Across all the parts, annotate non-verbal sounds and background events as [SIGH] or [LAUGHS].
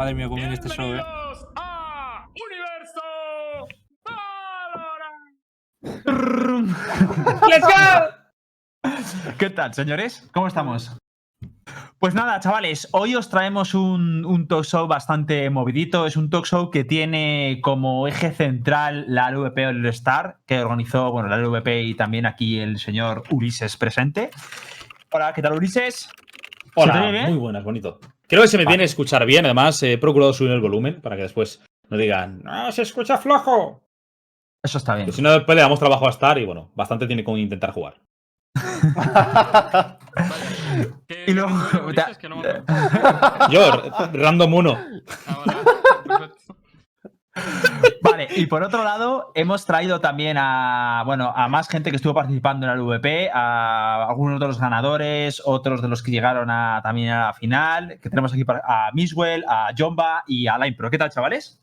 Madre mía, cómo viene este show, eh. ¡Bienvenidos a Universo [LAUGHS] ¡Let's go! ¿Qué tal, señores? ¿Cómo estamos? Pues nada, chavales, hoy os traemos un, un talk show bastante movidito. Es un talk show que tiene como eje central la LVP All Star, que organizó, bueno, la LVP y también aquí el señor Ulises presente. Hola, ¿qué tal, Ulises? ¿Se te Hola, muy buenas, bonito. Creo que se me Vale. viene a escuchar bien, además he procurado subir el volumen para que después no digan, no, se escucha flojo. Eso está bien. Si no, después le damos trabajo a estar y bueno, bastante tiene con intentar jugar. ¿Qué, [LAUGHS] Y luego-. [LAUGHS] Yo, random 1. [LAUGHS] Vale, y por otro lado, hemos traído también a, bueno, a más gente que estuvo participando en la LVP, a algunos de los ganadores, otros de los que llegaron a, también a la final, que tenemos aquí a Miswell, a Jomba y a Line Pro. ¿Qué tal, chavales?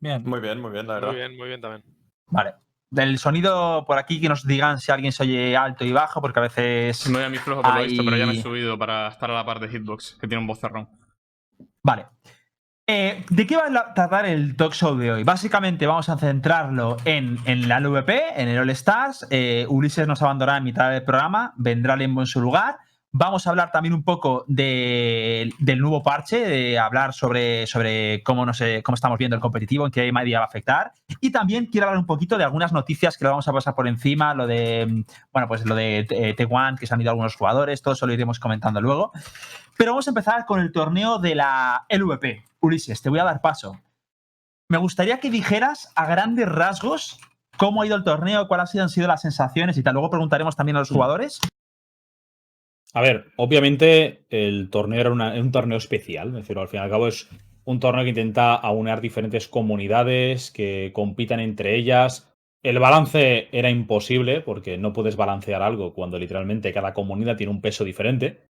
Bien. Muy bien, muy bien, la verdad. Muy bien, muy bien también. Vale. Del sonido por aquí, que nos digan si alguien se oye alto y bajo, porque a veces... Me voy a mi flojo por lo Ahí. visto, pero ya me he subido para estar a la par de Hitbox, que tiene un bozarrón. Vale. Eh, ¿De qué va a tratar el talk show de hoy? Básicamente vamos a centrarlo en, en la LVP, en el All Stars. Eh, Ulises nos abandonará en mitad del programa, vendrá Lembo en su lugar. Vamos a hablar también un poco de- del nuevo parche, de hablar sobre, sobre cómo, no sé, cómo estamos viendo el competitivo, en qué medida va a afectar. Y también quiero hablar un poquito de algunas noticias que lo vamos a pasar por encima, lo de, bueno, pues lo de eh, T1, que se han ido algunos jugadores, todo eso lo iremos comentando luego. Pero vamos a empezar con el torneo de la LVP. Ulises, te voy a dar paso. Me gustaría que dijeras a grandes rasgos cómo ha ido el torneo, cuáles han sido las sensaciones y tal. Luego preguntaremos también a los jugadores. A ver, obviamente el torneo era una- un torneo especial, es decir, al fin y al cabo es un torneo que intenta aunar diferentes comunidades que compitan entre ellas. El balance era imposible porque no puedes balancear algo cuando literalmente cada comunidad tiene un peso diferente.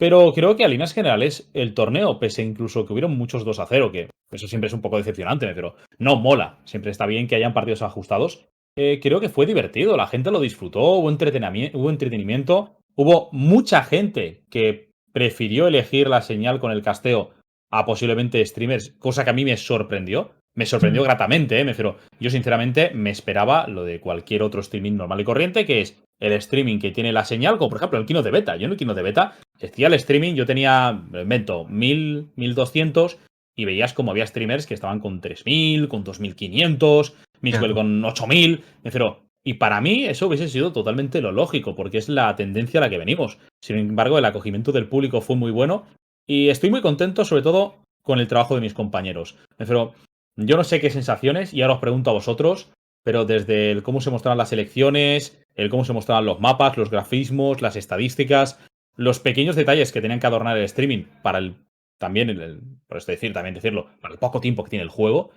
Pero creo que a líneas generales el torneo, pese incluso que hubieron muchos 2 a 0, que eso siempre es un poco decepcionante, pero no mola. Siempre está bien que hayan partidos ajustados. Eh, creo que fue divertido, la gente lo disfrutó, hubo entretenimiento, hubo entretenimiento. Hubo mucha gente que prefirió elegir la señal con el casteo a posiblemente streamers, cosa que a mí me sorprendió. Me sorprendió gratamente, ¿eh? Me refiero, yo sinceramente me esperaba lo de cualquier otro streaming normal y corriente, que es el streaming que tiene la señal, como por ejemplo el Kino de Beta. Yo en el Kino de Beta decía el streaming, yo tenía, me lo invento, 1000, 1200 y veías como había streamers que estaban con 3000, con 2500, Mixwell Claro. con 8000. Me refiero, y para mí eso hubiese sido totalmente lo lógico, porque es la tendencia a la que venimos. Sin embargo, el acogimiento del público fue muy bueno y estoy muy contento, sobre todo, con el trabajo de mis compañeros. Refiero, yo no sé qué sensaciones, y ahora os pregunto a vosotros, pero desde el cómo se mostraban las elecciones, el cómo se mostraban los mapas, los grafismos, las estadísticas, los pequeños detalles que tenían que adornar el streaming para el también el, el- por esto decir, también decirlo, para el poco tiempo que tiene el juego,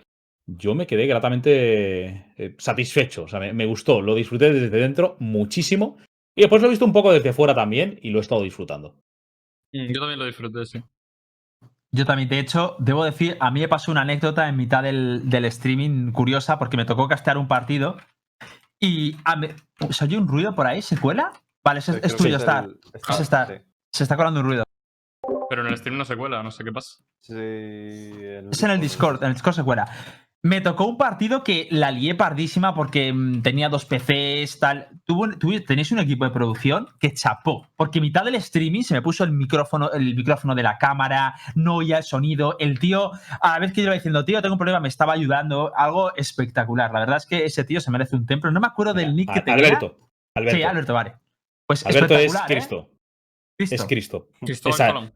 yo me quedé gratamente eh, satisfecho. O sea, me, me gustó, lo disfruté desde dentro muchísimo. Y después lo he visto un poco desde fuera también y lo he estado disfrutando. Yo también lo disfruté, sí. Yo también, de hecho, debo decir, a mí me pasó una anécdota en mitad del, del streaming curiosa porque me tocó castear un partido y a me- ¿se oye un ruido por ahí? ¿Se cuela? Vale, es, es tuyo, Star. el- Es Star. sí. Se está colando un ruido. Pero en el stream no se cuela, no sé qué pasa. Sí, en Es en el Discord, en el Discord se cuela. Me tocó un partido que la lié pardísima porque mm, tenía dos PCs, tal. Tuvo, tenéis un equipo de producción que chapó. Porque en mitad del streaming se me puso el micrófono, el micrófono de la cámara, no oía el sonido. El tío, a la vez que yo iba diciendo, tío, tengo un problema, me estaba ayudando. Algo espectacular. La verdad es que ese tío se merece un templo. No me acuerdo del nick que tenía. Alberto. Alberto. Sí, Alberto, vale. Pues Alberto es ¿eh? Cristo. Cristo. Es Cristo.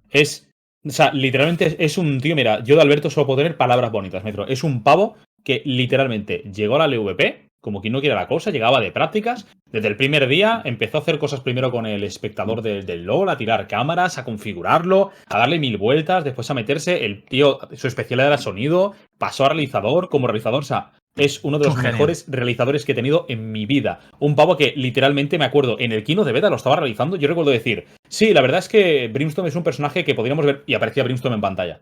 Es. O sea, literalmente es, es un tío. Mira, yo de Alberto solo puedo tener palabras bonitas, metro. Es un pavo que literalmente llegó a la LVP, como quien no quiere la cosa, llegaba de prácticas. Desde el primer día empezó a hacer cosas primero con el espectador del, del LOL, a tirar cámaras, a configurarlo, a darle mil vueltas, después a meterse. El tío, su especialidad era sonido, pasó a realizador, como realizador, o sea, es uno de los mejores realizadores que he tenido en mi vida. Un pavo que literalmente me acuerdo, en el Kino de Beta lo estaba realizando, yo recuerdo decir, sí, la verdad es que Brimstone es un personaje que podríamos ver, y aparecía Brimstone en pantalla.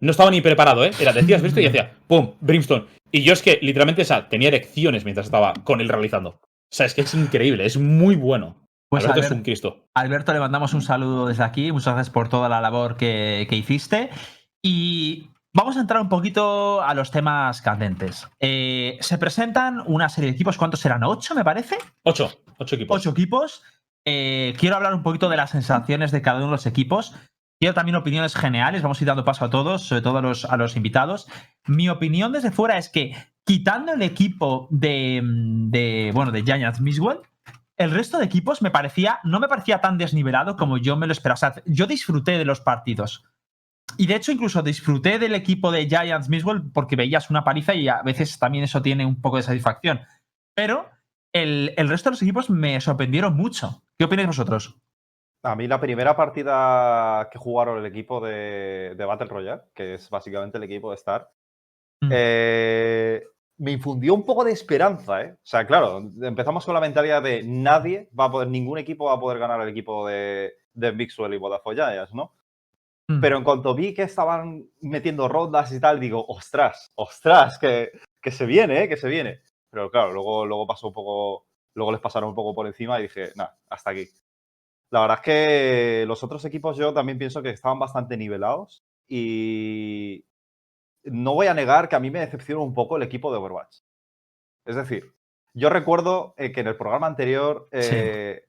No estaba ni preparado, ¿eh? Era, decías visto y decía, ¡pum! Brimstone. Y yo es que literalmente, o sea, tenía erecciones mientras estaba con él realizando. O sea, es que es increíble, es muy bueno. Pues Alberto es un Cristo. Alberto, le mandamos un saludo desde aquí. Muchas gracias por toda la labor que, que hiciste. Y Vamos a entrar un poquito a los temas candentes. Eh, se presentan una serie de equipos, ¿cuántos serán? ¿Ocho, me parece? Ocho, ocho equipos. Ocho equipos. Eh, quiero hablar un poquito de las sensaciones de cada uno de los equipos. Quiero también opiniones generales. Vamos a ir dando paso a todos, sobre todo a los, a los invitados. Mi opinión desde fuera es que, quitando el equipo de, de bueno, de Giants Miswell, el resto de equipos me parecía, no me parecía tan desnivelado como yo me lo esperaba. O sea, yo disfruté de los partidos. Y de hecho, incluso disfruté del equipo de Giants Miswell porque veías una paliza y a veces también eso tiene un poco de satisfacción. Pero el, el resto de los equipos me sorprendieron mucho. ¿Qué opináis vosotros? A mí la primera partida que jugaron el equipo de, de Battle Royale, que es básicamente el equipo de Star, Mm. eh, me infundió un poco de esperanza, ¿eh? O sea, claro, empezamos con la mentalidad de nadie va a poder, ningún equipo va a poder ganar el equipo de, de Mixwell y Vodafone Giants, ¿no? Mm. Pero en cuanto vi que estaban metiendo rondas y tal, digo, ostras, ostras, que, que se viene, ¿eh? que se viene. Pero claro, luego, luego pasó un poco, luego les pasaron un poco por encima y dije, nada, hasta aquí. La verdad es que los otros equipos yo también pienso que estaban bastante nivelados y no voy a negar que a mí me decepcionó un poco el equipo de Overwatch. Es decir, yo recuerdo eh, que en el programa anterior, eh,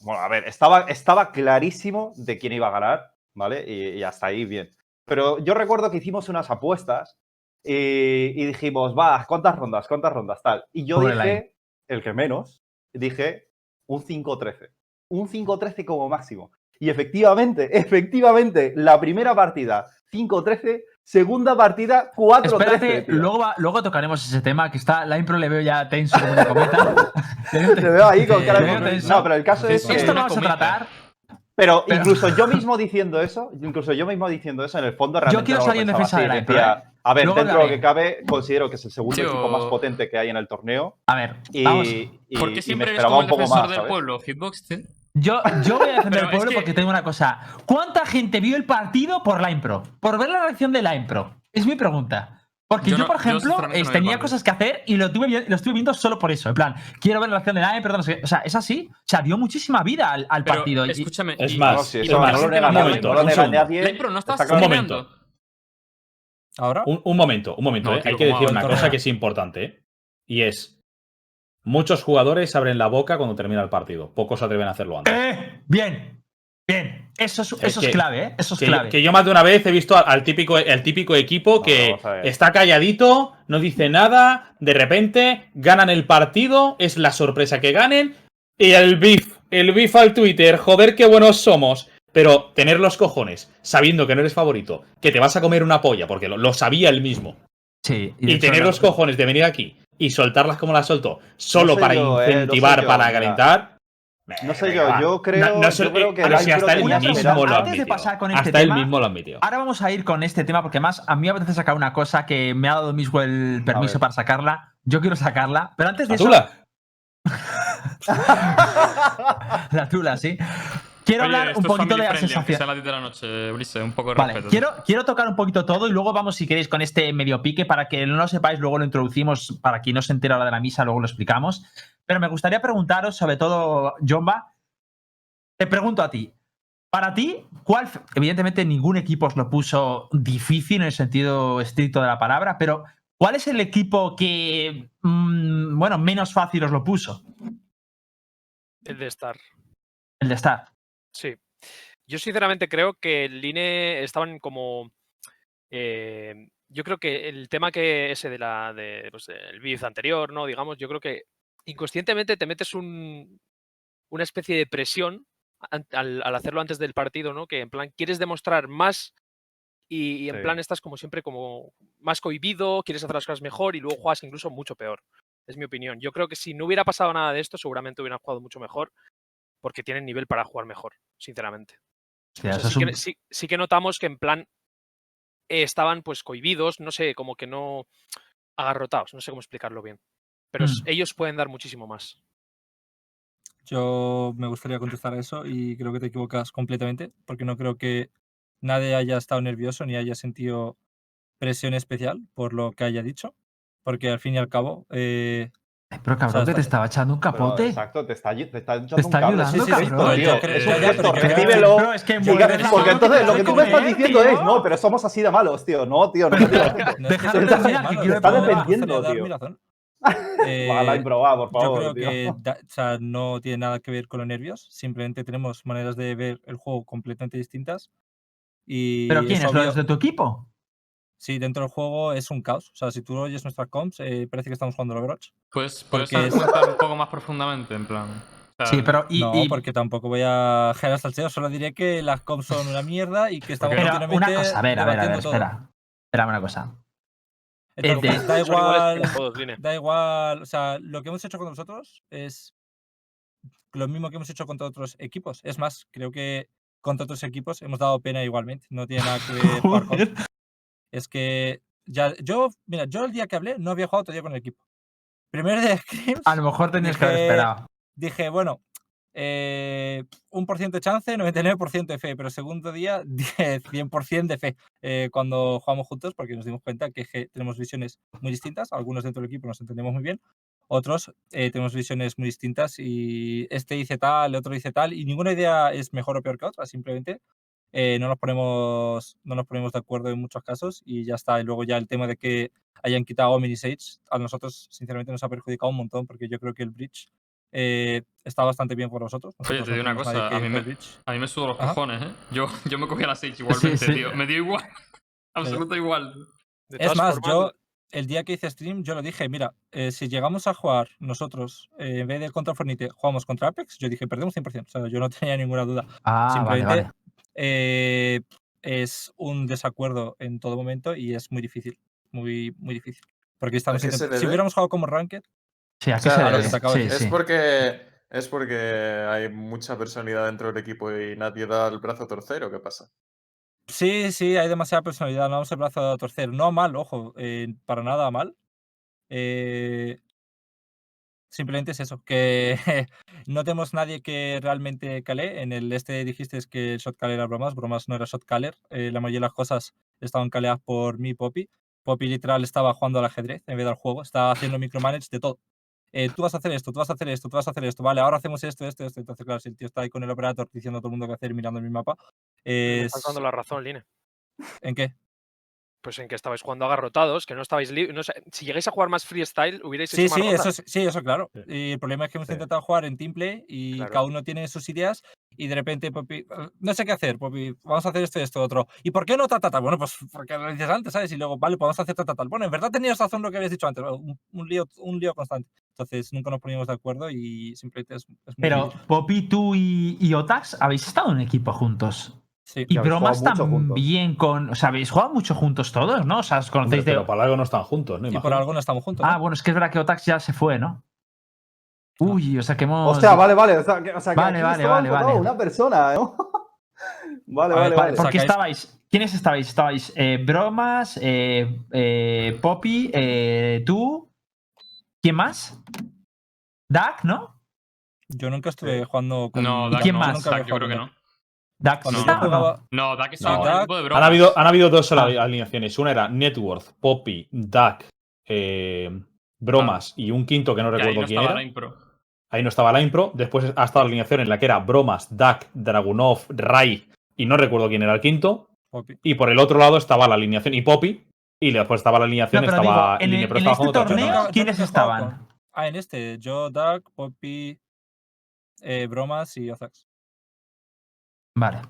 bueno, a ver, estaba, estaba clarísimo de quién iba a ganar, ¿vale? Y, y hasta ahí bien. Pero yo recuerdo que hicimos unas apuestas y, y dijimos, va, ¿cuántas rondas? ¿Cuántas rondas? Tal. Y yo dije, el que menos, dije un 5-13. Un 5-13 como máximo. Y efectivamente, [LAUGHS] efectivamente, la primera partida 5-13, segunda partida 4-13. Espérate, tío. luego, luego tocaremos ese tema, que está, la impro le veo ya tenso como una cometa. [LAUGHS] Te veo ahí con [LAUGHS] cara de... No, pero el caso es que... Esto lo vamos a tratar. Pero Pero- incluso yo mismo diciendo eso, incluso yo mismo diciendo eso, en el fondo realmente quiero no lo salir en defensa así, de la Impro, decía, ¿eh? A ver, Luego dentro de lo que cabe, considero que es el segundo Tío. equipo más potente que hay en el torneo A ver, y, vamos. y- ¿Por qué siempre eres como el un poco defensor más, del ¿sabes? pueblo, Hitbox? Yo, yo voy a [LAUGHS] defender al pueblo que- porque tengo una cosa. ¿Cuánta gente vio el partido por la impro? Por ver la reacción de la impro. Es mi pregunta. Porque yo, Yo no- por ejemplo, no el tenía cosas que hacer y lo, tuve, lo estuve viendo solo por eso. En plan, quiero ver la reacción de no sé qué. O sea, es así. O sea, dio muchísima vida al, al Pero, partido. y- escúchame. Es y- más, No, sí, y eso la es no más, lo gente nega un no nadie, momento, nadie. ¿Ahora? Un, un momento, un momento. No, ¿eh? tío, Hay que ¿cómo decir una cosa que es importante. ¿eh? Y es. Muchos jugadores abren la boca cuando termina el partido. Pocos se atreven a hacerlo antes. ¡Eh! Bien. Bien. Eso es, eso es que- clave, ¿eh? Eso es Que, clave. que yo más de una vez he visto al, al típico, el típico equipo No, que ver. está calladito, no dice nada, de repente ganan el partido, es la sorpresa que ganen, y el beef, el beef al Twitter, joder qué buenos somos. Pero tener los cojones, sabiendo que no eres favorito, que te vas a comer una polla, porque lo, lo sabía él mismo, Sí. y, tener los cojones de venir aquí y soltarlas como las soltó, solo para yo, eh, no incentivar, yo, para mira. calentar. No sé yo, yo creo- No- no yo creo que pero el si hasta él mismo lo Antes de pasar con este Hasta él tema- mismo lo admitió. Ahora vamos a ir con este tema porque más a mí me apetece sacar una cosa que me ha dado mismo el permiso para sacarla. Yo quiero sacarla, pero antes de eso, Azula. [LAUGHS] la tula, sí. Quiero Oye, hablar un poquito de la sensación. sea las 10 de la noche, Ulises, un poco de Vale, respeto. quiero, quiero tocar un poquito todo y luego vamos, si queréis, con este medio pique para que no lo sepáis, luego lo introducimos para quien no se entera ahora de la misa, luego lo explicamos. Pero me gustaría preguntaros, sobre todo, Jomba, te pregunto a ti. Para ti, ¿cuál? Evidentemente, ningún equipo os lo puso difícil en el sentido estricto de la palabra, pero ¿cuál es el equipo que, mm, bueno, menos fácil os lo puso? El de Star. El de Star. Sí. Yo sinceramente creo que el INE estaban como. eh, yo creo que el tema que ese de la de pues, el biz anterior, ¿no? Digamos, yo creo que inconscientemente te metes un, una especie de presión al, al hacerlo antes del partido, ¿no? Que en plan quieres demostrar más y, y en Sí. plan estás como siempre como más cohibido, quieres hacer las cosas mejor y luego juegas incluso mucho peor. Es mi opinión. Yo creo que si no hubiera pasado nada de esto, seguramente hubieran jugado mucho mejor porque tienen nivel para jugar mejor, sinceramente. O sea, sí, que, un- sí- sí que notamos que en plan eh, estaban pues cohibidos, no sé, como que no agarrotados, no sé cómo explicarlo bien. Pero Mm. ellos pueden dar muchísimo más. Yo me gustaría contestar a eso y creo que te equivocas completamente, porque no creo que nadie haya estado nervioso ni haya sentido presión especial por lo que haya dicho, porque al fin y al cabo, eh, Ay, Pero cabrón, O sea, que te está- estaba echando un Pero, capote. exacto, te está, te está echando Te está un ayudando, Sí, sí, sí, cabrón. tío, Yo es un gesto, pero recíbelo. Es que Porque, entonces no lo te que tú me estás diciendo tío. es, no, pero somos así de malos, tío. No, tío, no. Déjalo seamos que malos, quiero es poner- que defendiendo, tío. razón. [LAUGHS] Ojalá Eh, improbar, por yo favor, creo tío. que da- o sea, no tiene nada que ver con los nervios, simplemente tenemos maneras de ver el juego completamente distintas. Y ¿Pero quién es es? obvio- ¿Los de tu equipo? Sí, dentro del juego es un caos. O sea, si tú oyes nuestras comps, eh, parece que estamos jugando al Overwatch. Pues puedes Porque es- un poco más profundamente, en plan. o sea, Sí, pero y, no, y- porque tampoco voy a generar salseo, solo diré que las comps son una mierda y que estamos continuamente una cosa, a ver, a ver, a ver, espera. Espera una cosa. Entonces, de- da igual, da igual, o sea, lo que hemos hecho con nosotros es lo mismo que hemos hecho contra otros equipos. Es más, creo que contra otros equipos hemos dado pena igualmente. No tiene nada que ver. [LAUGHS] Es que ya, yo, mira, yo el día que hablé no había jugado todavía con el equipo. Primer de Scrims, A lo mejor tenías que haber Dije- esperado. dije, bueno, eh, un por ciento de chance, 99% de fe, pero segundo día, [LAUGHS] dije 100% de fe eh, cuando jugamos juntos, porque nos dimos cuenta que tenemos visiones muy distintas, algunos dentro del equipo nos entendemos muy bien, otros eh, tenemos visiones muy distintas y este dice tal, el otro dice tal, y ninguna idea es mejor o peor que otra, simplemente eh, no, nos ponemos, no nos ponemos de acuerdo en muchos casos y ya está. Y luego ya el tema de que hayan quitado Omni Sage, a nosotros sinceramente nos ha perjudicado un montón, porque yo creo que el Bridge eh, está bastante bien por nosotros. Oye, te digo una cosa, a mí me-. A mí me sudo los Ajá. cojones, ¿eh? Yo, [LAUGHS] yo me cogí a la Sage igualmente, sí. tío. Me dio igual. [LAUGHS] Absoluto igual. De Es más, formas, yo el día que hice stream, yo lo dije, mira, eh, si llegamos a jugar nosotros, eh, en vez de contra Fornite, jugamos contra Apex, yo dije, perdemos 100%. O sea, yo no [LAUGHS] tenía ninguna duda. Ah, vale, Simplemente vale. Eh, es un desacuerdo en todo momento y es muy difícil. Muy, muy difícil. Porque estamos Si hubiéramos jugado como Ranked, Sí, ¿a O sea, a Sí. Es sí. porque es porque hay mucha personalidad dentro del equipo y nadie da el brazo a torcer o qué pasa. Sí, sí, hay demasiada personalidad, no vamos el brazo a torcer. No mal, ojo, eh, para nada mal. Eh, simplemente es eso, que [LAUGHS] no tenemos nadie que realmente cale. En el este dijiste que el shot caller era bromas, bromas no era shot caller. eh, la mayoría de las cosas estaban caleadas por mí y Poppy. Poppy literal estaba jugando al ajedrez en vez del juego, estaba haciendo micromanage de todo. Eh, tú vas a hacer esto, tú vas a hacer esto, tú vas a hacer esto, vale, ahora hacemos esto, esto, esto. Entonces, claro, si el tío está ahí con el operator diciendo a todo el mundo qué hacer mirando mi mapa, es... estás dando la razón, Line. ¿En qué? Pues en que estabais jugando agarrotados, que no estabais no sé, Si llegáis a jugar más freestyle, hubierais Sí, hecho más sí, rondas. eso, es- sí, eso claro. Sí. Y el problema es que hemos Sí. intentado jugar en teamplay y Claro. cada uno tiene sus ideas y de repente, Poppy, "Eh, no sé qué hacer, Poppy, vamos a hacer esto y esto otro. ¿Y por qué no ta, ta, ta? Bueno, pues porque lo dices antes, ¿sabes? Y luego, vale, pues vamos a hacer ta, ta, tal. Bueno, en verdad tenías razón lo que habías dicho antes, un, un lío, un lío constante. Entonces nunca nos poníamos de acuerdo y simplemente es, es muy Pero difícil. Poppy, tú y, y Otax habéis estado en equipo juntos. Sí. Y bromas también con. O sea, habéis jugado mucho juntos todos, ¿no? O sea, os Hombre, conocéis de. pero para algo no están juntos, ¿no? Y por algo no estamos juntos. ¿no? Ah, bueno, es que es verdad que Otax ya se fue, ¿no? Uy, o sea que hemos. Hostia, vale, vale. O sea, que, o sea, que Vale, vale, vale, vale. una persona, ¿no? [LAUGHS] vale, ver, vale, Vale, porque estabais. ¿Quiénes estabais? Estabais eh, Bromas, eh, eh, Poppy, eh, tú. ¿Quién más? Dak, ¿no? Yo nunca estuve jugando con. No, ¿Y Dak quién no, más? Nunca Dak yo creo que no. Dak Cuando está yo o no? jugaba, No, Dak estaba No, con Dak- de Han habido, han habido dos ali- alineaciones. Una era Networth, Poppy, Duck, eh, Bromas y un quinto que no Y ahí recuerdo no quién estaba era. la impro. Ahí no estaba la impro. Después ha estado la alineación en la que era Bromas, Duck, Dragunov, Rai y no recuerdo quién era el quinto. Poppy. Y por el otro lado estaba la alineación y Poppy. Y después estaba la No, alineación, pero estaba digo, en, el- pero en estaba este jugando otra Yo torneo, nunca- persona. yo ¿quiénes estaban? con- Ah, en este, yo, Duck, Poppy, eh, Bromas y Ozax. Vale.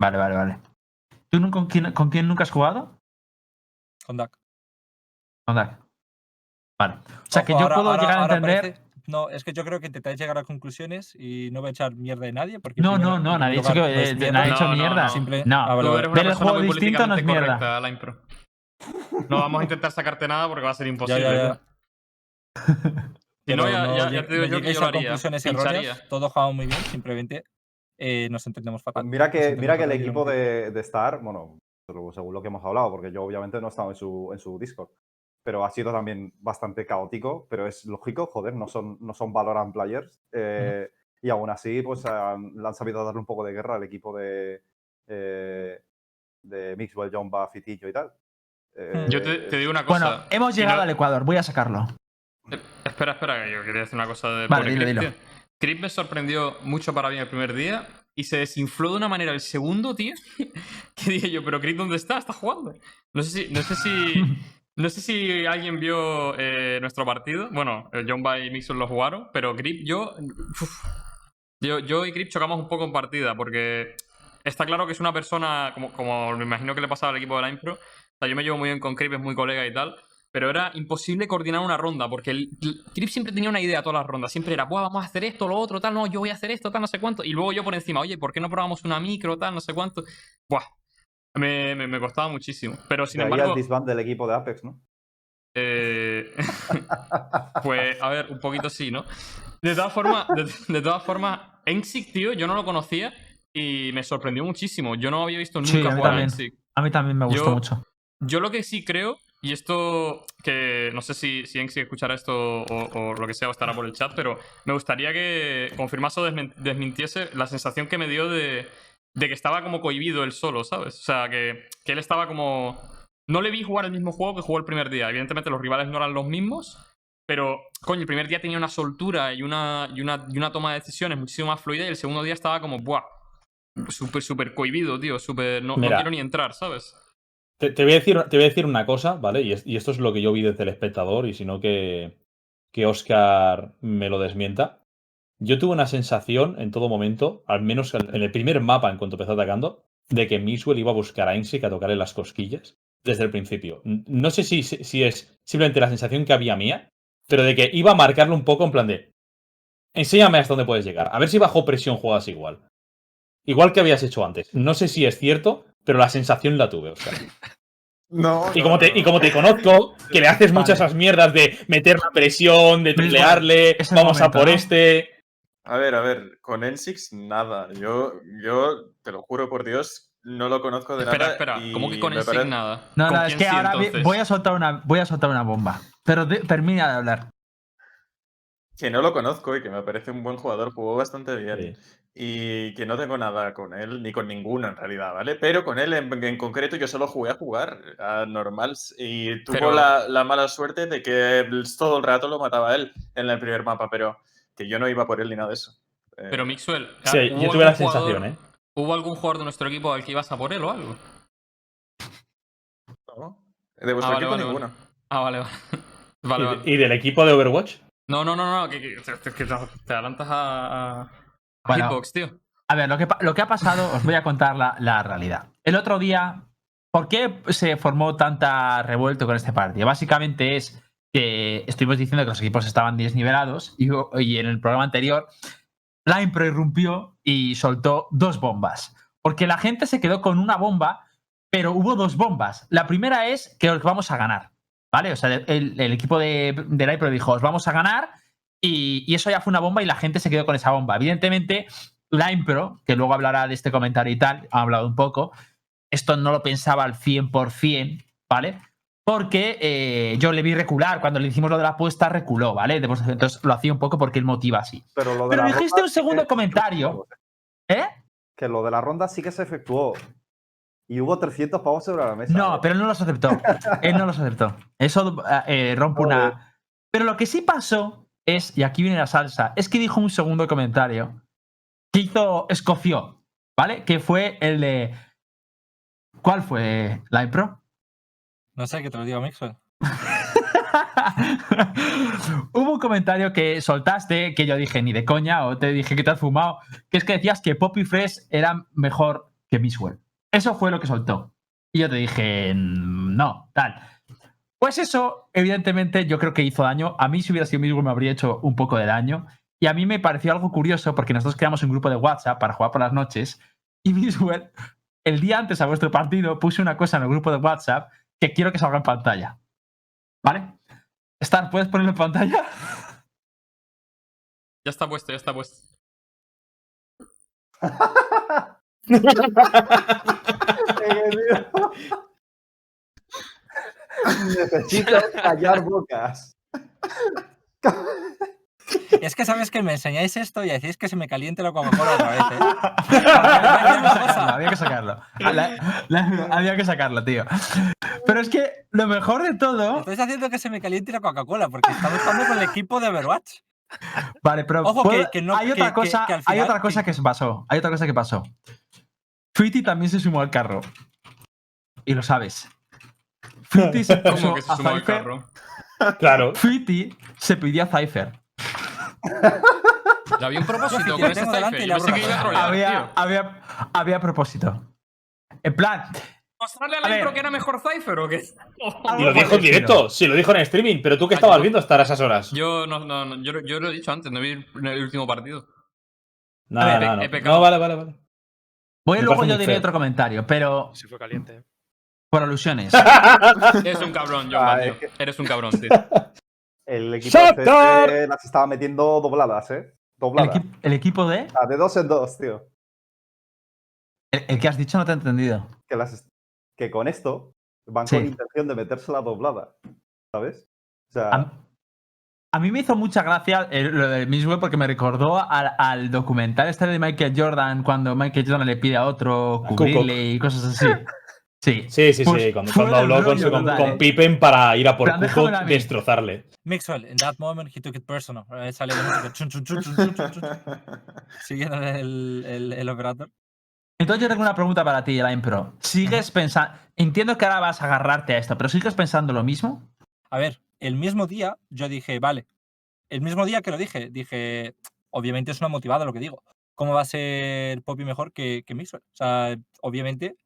Vale, vale, vale. ¿Tú con quién, con quién nunca has jugado? Con Duck. Con Dak. Vale. O sea, que yo ahora- puedo ahora- llegar a entender. parece- no, es que yo creo que intentáis llegar a conclusiones y no voy a echar mierda de nadie. Porque No, no, no, primer nadie ha dicho lugar, que no es eh, nadie ha hecho No, no, mierda. no. simple- No, Ah, vale, vale. Ver el juego distinto no es mierda. correcta, la impro. No vamos a intentar sacarte nada porque va a ser [LAUGHS] imposible. ya, ya. [LAUGHS] Si no, Pero ya, ya, ya lleg- te digo no yo que yo lo haría. conclusiones erróneas. Todos jugamos muy bien, simplemente eh, nos entendemos fatal. Mira Nos que, mira que el equipo de, de Star, bueno, según- lo que hemos hablado, porque yo obviamente no he estado en su, en su Discord, pero ha sido también bastante caótico, pero es lógico, joder, no son, no son Valorant players. eh, Y aún así, pues han, le han sabido darle un poco de guerra al equipo de, eh, de Mixwell, John Buff, Fitillo y tal. Eh, Yo te, te digo una cosa. Bueno, hemos llegado no- al Ecuador, voy a sacarlo. Eh, Espera, espera, que yo quería decir una cosa de Vale, dilo, dilo. Crip me sorprendió mucho para bien el primer día y se desinfló de una manera el segundo, tío. [LAUGHS] que dije yo, pero Crip, ¿dónde está? Está jugando. No sé si, no sé si, [LAUGHS] no sé si alguien vio eh, nuestro partido. Bueno, John Bay y Mixon lo jugaron, pero Grip, yo, yo. Yo y Grip chocamos un poco en partida porque está claro que es una persona, como, como me imagino que le pasaba al equipo de la Impro. O sea, yo me llevo muy bien con Crip, es muy colega y tal. Pero era imposible coordinar una ronda, porque el, el- Crip siempre tenía una idea todas las rondas. Siempre era, Buah, vamos a hacer esto, lo otro, tal, no, yo voy a hacer esto, tal, no sé cuánto. Y luego yo por encima, oye, ¿por qué no probamos una micro, tal, no sé cuánto? Buah, me, me, me costaba muchísimo. Pero sin De ahí embargo. al disband del equipo de Apex, ¿no? Eh, [LAUGHS] pues, a ver, un poquito sí, ¿no? De todas formas, de, de todas formas, Enxic, tío, yo no lo conocía y me sorprendió muchísimo. Yo no había visto nunca Sí, a mí jugar a también. Enxic. A mí también me gustó Yo- mucho. Yo lo que sí creo, y esto que no sé si, si Enxic escuchará esto o, o lo que sea o estará por el chat, pero me gustaría que confirmase o desmintiese la sensación que me dio de, de que estaba como cohibido él solo, ¿sabes? O sea, que, que él estaba como... No le vi jugar el mismo juego que jugó el primer día. Evidentemente los rivales no eran los mismos, pero, coño, el primer día tenía una soltura y una, y una, y una toma de decisiones muchísimo más fluida y el segundo día estaba como, ¡buah! Súper, súper cohibido, tío. Súper... No, quiero ni entrar, ¿sabes? Te, voy a decir, te voy a decir una cosa, ¿vale? Y, es- y esto es lo que yo vi desde el espectador, y si no que, que Oscar me lo desmienta. Yo tuve una sensación en todo momento, al menos en el primer mapa en cuanto empezó atacando, de que Miswell iba a buscar a Einsick a tocarle las cosquillas desde el principio. No sé si, si es simplemente la sensación que había mía, pero de que iba a marcarle un poco en plan de enséñame hasta dónde puedes llegar. A ver si bajo presión juegas igual. Igual que habías hecho antes. No sé si es cierto, pero la sensación la tuve, Oscar. [LAUGHS] No. Y como, te, y como te conozco, que le haces Vale. muchas esas mierdas de meter la presión, de el vamos a por ¿no? este. A ver, a ver, con N6 nada. Yo, yo te lo juro por Dios, no lo conozco de Espera, nada. espera, y ¿cómo que con me Ensign parece- nada? No, ¿Con no, es que sí, ahora voy a soltar una, voy a soltar una bomba. Pero de- termina de hablar. Que no lo conozco y que me parece un buen jugador, jugó bastante bien. Sí. Y que no tengo nada con él, ni con ninguno en realidad, ¿vale? Pero con él en, en concreto yo solo jugué a jugar a normals y tuvo Pero- la, la mala suerte de que todo el rato lo mataba él en el primer mapa, pero que yo no iba por él ni nada de eso. Eh, Pero Mixwell, Sí, ¿hubo yo tuve la algún jugador- sensación, ¿eh? ¿Hubo algún jugador de nuestro equipo al que ibas a por él o algo? no. De vuestro Ah, vale, equipo vale, ninguno. Ah, vale, vale. [LAUGHS] Vale, ¿Y, vale. y del equipo de Overwatch? No, no, no, no, que, que- que- que te, adelantas a, a, Bueno. Hitbox, tío. A ver, lo que, pa- lo que ha pasado, os voy a contar la, la realidad. El otro día, ¿por qué se formó tanta revuelto con este partido? Básicamente es que estuvimos diciendo que los equipos estaban desnivelados y, y en el programa anterior la Impro irrumpió y soltó dos bombas. Porque la gente se quedó con una bomba, pero hubo dos bombas. La primera es que os vamos a ganar. ¿Vale? O sea, el, el equipo de, de la Impro dijo, os vamos a ganar. Y, y eso ya fue una bomba y la gente se quedó con esa bomba. Evidentemente, la Impro, que luego hablará de este comentario y tal, ha hablado un poco, esto no lo pensaba al 100%, ¿vale? Porque eh, yo le vi recular, cuando le hicimos lo de la apuesta, reculó, ¿vale? Entonces lo hacía un poco porque él motiva así. Pero, lo de Pero dijiste un segundo comentario. ¿Eh? Que lo de la ronda sí que se efectuó. Y hubo 300 pavos sobre la mesa. No, ¿eh? pero él no los aceptó. Él no los aceptó. Eso eh, rompe Joder. una. Pero lo que sí pasó es, y aquí viene la salsa, es que dijo un segundo comentario que hizo, escoció, ¿vale? Que fue el de. ¿Cuál fue la impro? No sé, que te lo digo, Mixwell. [LAUGHS] Hubo un comentario que soltaste que yo dije ni de coña o te dije que te has fumado, que es que decías que Poppy Fresh era mejor que Misswell. Eso fue lo que soltó. Y yo te dije, "Mm, no, tal. Pues eso, evidentemente, yo creo que hizo daño. A mí, si hubiera sido Misswell, me habría hecho un poco de daño. Y a mí me pareció algo curioso porque nosotros creamos un grupo de WhatsApp para jugar por las noches. Y [LAUGHS] Misswell, el día antes a vuestro partido, puse una cosa en el grupo de WhatsApp que quiero que salga en pantalla. ¿Vale? Star, ¿puedes ponerlo en pantalla? Ya está puesto, ya está puesto. [LAUGHS] Necesito callar bocas. Es que sabes que me enseñáis esto y decís que se me caliente la Coca-Cola otra vez, ¿eh? Había, que sacarlo, había que sacarlo. La- la- había que sacarlo, tío. Pero es que lo mejor de todo. Estáis haciendo que se me caliente la Coca-Cola porque estamos jugando con el equipo de Overwatch. Vale, pero Ojo, puedo- que- que no- hay que- otra que- cosa, que al hay otra cosa que- que se pasó. Hay otra cosa que pasó. Fiti también se sumó al carro. Y lo sabes. Fiti se [LAUGHS] puso ¿Cómo que se a sumó al carro? Claro. Fiti se pidió a Cypher. Ya había un propósito con ese Cypher. y Yo pensé que iba a Había, tío. había, había propósito. En plan, ¿Mostrarle a A la ver. que era mejor Cypher o qué? Y lo dijo en directo. Sí, lo dijo en streaming. Pero tú qué Ah, estabas viendo hasta esas horas. Yo no, no, no, yo, yo lo he dicho antes, no vi el, el último partido. No, A ver, no, no. he pecado. No, vale, vale, vale. Voy luego yo diré feo. otro comentario, pero Se fue caliente. ¿eh? por alusiones. [LAUGHS] Eres un cabrón, Ah, John, es que- Eres un cabrón, tío. [LAUGHS] El equipo de. CS las estaba metiendo dobladas, ¿eh? El, Dobladas. equi- el equipo de. Ah, de dos en dos, tío. El, el que has dicho no te he entendido. Que, las, que con esto van Sí. con intención de meterse la doblada. ¿Sabes? O sea, A, a mí me hizo mucha gracia el- lo de Miswell porque me recordó al, al documental este de Michael Jordan cuando Michael Jordan le pide a otro cubrirle y cosas así. Sí. [LAUGHS] Sí, sí, Pues sí. Cuando, fue cuando el habló con, con, ¿eh? Pippen para ir a por mí. destrozarle. Mixwell, in that moment he took it personal. Eh, Sale chun, chun, chun, chun, chun, chun, chun, [LAUGHS] siguiendo el, el, el operator. Entonces yo tengo una pregunta para ti, Elaine Pro. ¿Sigues pensando... Entiendo que ahora vas a agarrarte a esto, pero ¿sigues pensando lo mismo? A ver, el mismo día yo dije, vale, el mismo día que lo dije, dije, obviamente es una motivada lo que digo. ¿Cómo va a ser Poppy mejor que, que Mixwell? O sea, obviamente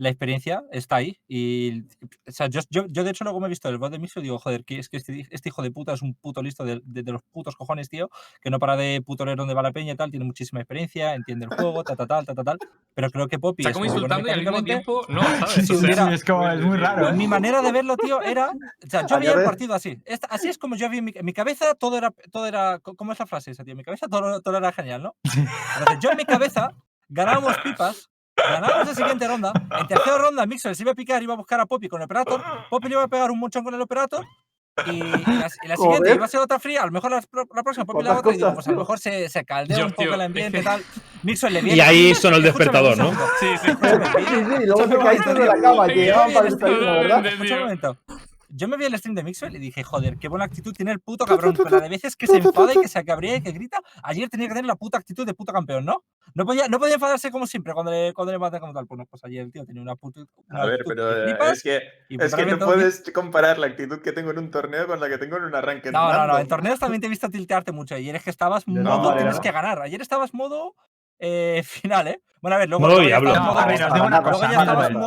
la experiencia está ahí. Y, o sea, yo, yo, yo de hecho luego me he visto el bot de Mixwell y digo, joder, que es que este, este hijo de puta es un puto listo de, de- de los putos cojones, tío, que no para de puto leer dónde va la peña y tal, tiene muchísima experiencia, entiende el juego, ta, ta, tal, ta, ta, tal. Pero creo que Poppy Está es como insultando y al mismo tiempo no, ¿sabes? [LAUGHS] Sí, O sea, es como, es muy raro. Mi manera de verlo, tío, era. O sea, yo veía el partido así. Esta- así es como yo vi en mi, en mi cabeza, todo era, todo era. ¿Cómo es la frase esa, tío? En mi cabeza todo, todo era genial, ¿no? [LAUGHS] Entonces, yo en mi cabeza ganábamos pipas, ganábamos la siguiente ronda. En tercera ronda, Mixer se iba a picar, iba a buscar a Poppy con el Operator. Poppy le iba a pegar un mochón con el Operator. Y, y la, y la siguiente iba a ser otra fría. A lo mejor la, la próxima Poppy la ¿Cuántas otra. Y digo, pues a lo mejor se, se caldea Yo, un poco tío, el es ambiente y que- tal. Mixer le Y viene. ahí sonó el despertador, ¿no? Sí, sí. Sí, sí, luego te caíste de la cama, que vi para el desayuno, ¿verdad? Escucha un momento. Yo me vi el stream de Mixwell y dije, joder, qué buena actitud tiene el puto cabrón. Con la de veces que se enfada y que se cabrea y que grita. Ayer tenía que tener la puta actitud de puto campeón, ¿no? No podía, no podía enfadarse como siempre cuando le, cuando le matan como tal. Pues no, pues ayer el tío tenía una puta. una A ver, actitud pero que eh, flipas es que, es que no puedes comparar la actitud que tengo en un torneo con la que tengo en un arranque. No, no, no. En torneos también te he visto tiltearte mucho. Ayer es que estabas modo todas tienes maneras. que ganar. Ayer estabas modo eh, [LAUGHS] final, ¿eh? Bueno, a ver, luego. Diablo. No, modo a ver, os digo una cosa.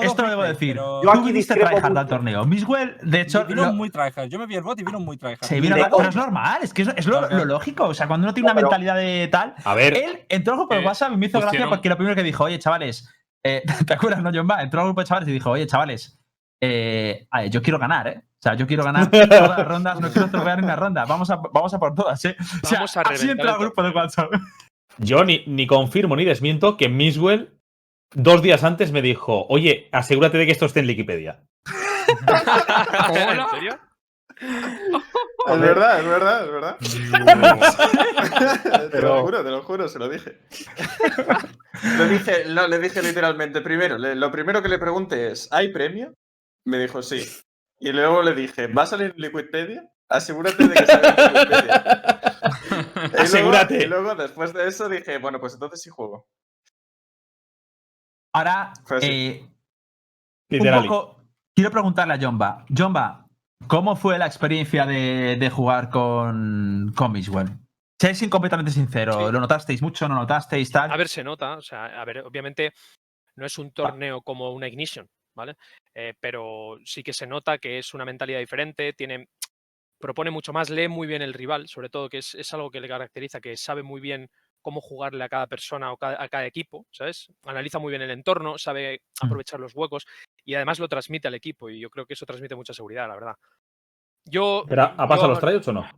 Esto lo debo decir. Yo Tú aquí viniste discrepo tryhard al torneo. Miswell, de hecho, vino lo- muy tryhard. Yo me vi el bot y vino muy tryhard. se vino pero es normal, es que es, es lo, lo lógico. O sea, cuando uno tiene una mentalidad de tal. A ver, Él entró al grupo de Eh, WhatsApp y me hizo gracia pusieron- porque lo primero que dijo, oye, chavales, eh, [LAUGHS] ¿te acuerdas, no, John? Va? Entró al grupo de chavales y dijo, oye, chavales, eh, a ver, yo quiero ganar, ¿eh? O sea, yo quiero ganar [LAUGHS] todas las rondas, no quiero tropear ni una ronda. Vamos a, vamos a por todas, ¿eh? O sea, Vamos a así al el grupo de WhatsApp. Yo ni, ni confirmo ni desmiento que Miswell dos días antes me dijo, oye, asegúrate de que esto esté en Wikipedia. ¿En serio? [LAUGHS] Es verdad, es verdad, es verdad. [LAUGHS] te Pero- lo juro, te lo juro, se lo dije. [LAUGHS] le dije, no, le dije literalmente, primero, le- lo primero que le pregunté es, ¿hay premio? Me dijo sí. Y luego le dije, ¿va a salir en Wikipedia? Asegúrate de que salga en Wikipedia. Y luego- Asegúrate. Y luego, después de eso, dije, bueno, pues entonces sí juego. Ahora, eh, un poco, quiero preguntarle a Jomba. Jomba, ¿cómo fue la experiencia de, de jugar con, con Miswell? Seis completamente sincero, Sí. ¿lo notasteis mucho? ¿No notasteis tal? A ver, se nota, o sea, a ver, obviamente no es un torneo como una Ignition, ¿vale? Eh, pero sí que se nota que es una mentalidad diferente, tiene, propone mucho más, lee muy bien el rival, sobre todo, que es, es algo que le caracteriza, que sabe muy bien cómo jugarle a cada persona o a cada equipo, ¿sabes? Analiza muy bien el entorno, sabe Mm. aprovechar los huecos y además lo transmite al equipo y yo creo que eso transmite mucha seguridad, la verdad. Yo... Pero, ¿Ha pasado yo- los tryouts o no?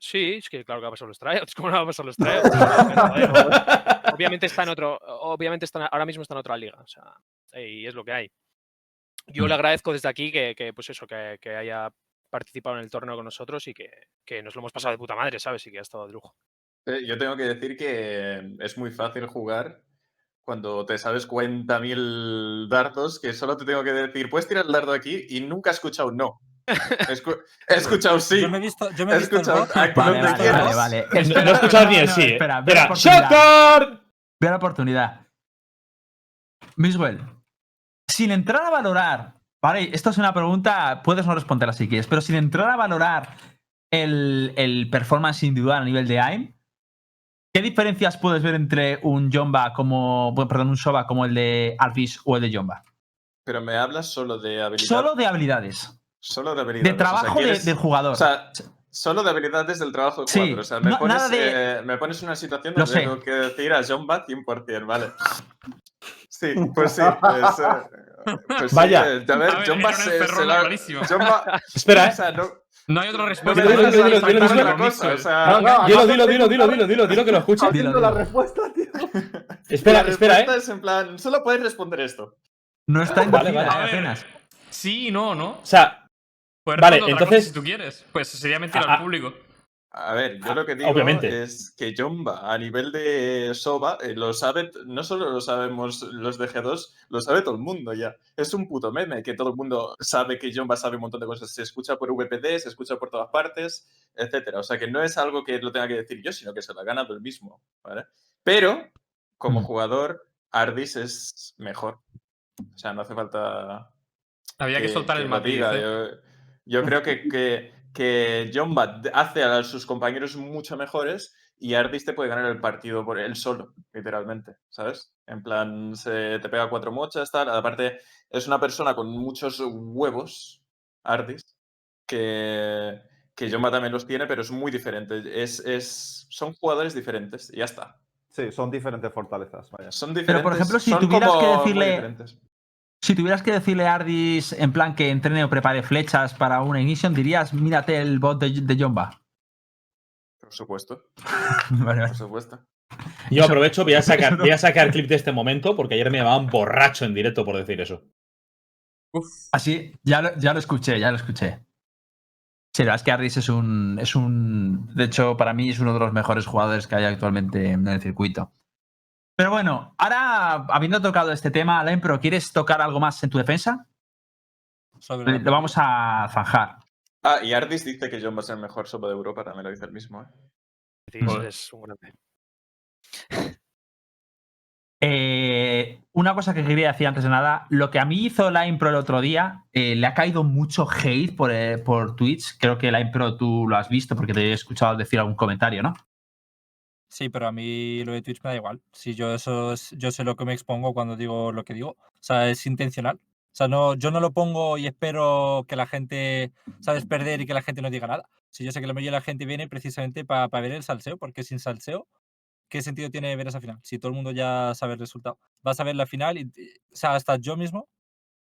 Sí, es que claro que ha pasado los tryouts. [LAUGHS] ¿Cómo no va a pasar los tryouts? Joder, [LAUGHS] obviamente está en otro. Obviamente está, ahora mismo está en otra liga. O sea, y es lo que hay. Yo Mm. le agradezco desde aquí que, que, pues eso, que, que haya participado en el torneo con nosotros y que, que nos lo hemos pasado de puta madre, ¿sabes? Y que ha estado de lujo. Eh, Yo tengo que decir que es muy fácil jugar cuando te sabes 40.000 dardos que solo te tengo que decir, puedes tirar el dardo aquí y nunca he escuchado no. He, [LAUGHS] escu- he escuchado sí. Yo me he visto, yo me he He visto el escuchado bot, a- Vale, vale, quieras. vale, vale. No, Espera, no he escuchado ni no, el no, sí. Espera, la Espera, oportunidad. ¡Shotgun! Ve la oportunidad. Miswell, sin entrar a valorar, vale, esto es una pregunta, puedes no responderla si quieres, pero sin entrar a valorar el, el performance individual a nivel de AIM, ¿qué diferencias puedes ver entre un Jomba como, perdón, un Soba como el de Alvis o el de Jomba? Pero me hablas solo de habilidades. Solo de habilidades, Solo de habilidades. de trabajo o sea, de- del jugador. O sea, solo de habilidades del trabajo de Sí. O sea, me, no- pones, de- eh, me pones una situación donde tengo que decir a John Bat 100%, ¿vale? Sí, pues sí. Pues, eh, pues sí, Vaya. eh, a A ver, John la-. John Bat- [LAUGHS] Espera, o ¿eh? sea, no, No hay otra no respuesta. Dilo, dilo, dilo, dilo, dilo, dilo. Dilo, dilo, dilo, dilo, preguntar- dilo, dilo, dilo que lo escuche. Dilo, Haciendo la respuesta, tío. [LAUGHS] Espera, la espera, respuesta ¿eh? es en plan, solo puedes responder esto. no está Vale, indecida, vale. eh, A ver, apenas. Sí y no, ¿no? O sea, Puedes Vale, entonces- si tú quieres. Pues sería mentir Ah, al público. A ver, yo lo que digo obviamente. es que Jomba, a nivel de Soba, eh, lo sabe, no solo lo sabemos los de G2, lo sabe todo el mundo ya. Es un puto meme que todo el mundo sabe que Jomba sabe un montón de cosas. Se escucha por VPD, se escucha por todas partes, etcétera. O sea que no es algo que lo tenga que decir yo, sino que se lo ha ganado el mismo. ¿vale? Pero, como Mm. jugador, Ardis es mejor. O sea, no hace falta Había que, soltar el matiz. ¿eh? Yo, yo creo que, que, que John Bat hace a sus compañeros mucho mejores y Ardis te puede ganar el partido por él solo, literalmente, ¿sabes? En plan, se te pega cuatro mochas, tal. Aparte, es una persona con muchos huevos, Ardis, que, que John Bat también los tiene, pero es muy diferente. Es, es, son jugadores diferentes y ya está. Sí, son diferentes fortalezas. Vaya. Son diferentes. por ejemplo, si son tuvieras que decirle- diferentes. Si tuvieras que decirle a Ardis en plan que entrene o prepare flechas para una ignition, dirías, mírate el bot de, de Jomba. Por supuesto, [LAUGHS] Vale, vale. por supuesto. yo aprovecho, voy a [LAUGHS] sacar, voy a sacar clip de este momento porque ayer me llamaban borracho en directo por decir eso. Así, ya lo, ya lo escuché, ya lo escuché. Sí, la verdad es que Ardis es un, es un. De hecho, para mí es uno de los mejores jugadores que hay actualmente en el circuito. Pero bueno, ahora, habiendo tocado este tema, Alain, pero ¿quieres tocar algo más en tu defensa? sobre la- Lo vamos a zanjar. Ah, y Ardis dice que John va a ser el mejor sopa de Europa, también lo dice el mismo, ¿eh? Sí, Joder. es un grande. [LAUGHS] Eh, una cosa que quería decir antes de nada, lo que a mí hizo la Impro el otro día, eh, le ha caído mucho hate por, eh, por Twitch. Creo que la Impro tú lo has visto porque te he escuchado decir algún comentario, ¿no? Sí, pero a mí lo de Twitch me da igual. Si yo eso es- yo sé lo que me expongo cuando digo lo que digo. O sea, es intencional. O sea, no, yo no lo pongo y espero que la gente, sabes, perder y que la gente no diga nada. Si yo sé que la mayoría de la gente viene precisamente para ver el salseo, porque sin salseo, ¿qué sentido tiene ver esa final? Si todo el mundo ya sabe el resultado. Vas a ver la final y- o sea, hasta yo mismo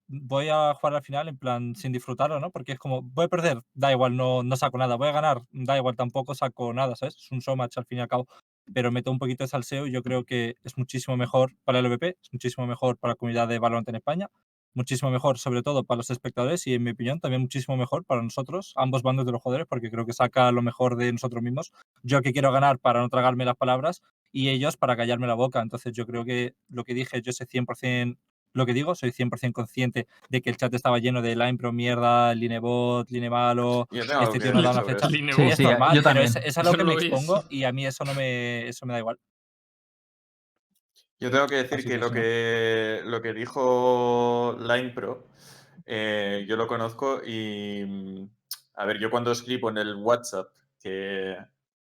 voy a jugar la final en plan sin disfrutarlo, ¿no? Porque es como, voy a perder, da igual, no, no saco nada. Voy a ganar, da igual, tampoco saco nada, ¿sabes? Es un showmatch al fin y al cabo. Pero meto un poquito de salseo y yo creo que es muchísimo mejor para el VP, es muchísimo mejor para la comunidad de Valorant en España, muchísimo mejor sobre todo para los espectadores y en mi opinión también muchísimo mejor para nosotros, ambos bandos de los jugadores, porque creo que saca lo mejor de nosotros mismos. Yo que quiero ganar para no tragarme las palabras y ellos para callarme la boca. Entonces yo creo que lo que dije, yo sé 100% lo que digo, soy 100% consciente de que el chat estaba lleno de line pro mierda, linebot, line malo, Yo tengo algo este tío no da una. Linebot. Sí, Y es sí, normal, yo pero también. es, es a lo Yo que me expongo y a mí eso no me, eso me da igual. Yo tengo que decir que que lo sí. que lo que dijo Line Pro, eh, yo lo conozco y a ver, yo cuando escribo en el WhatsApp que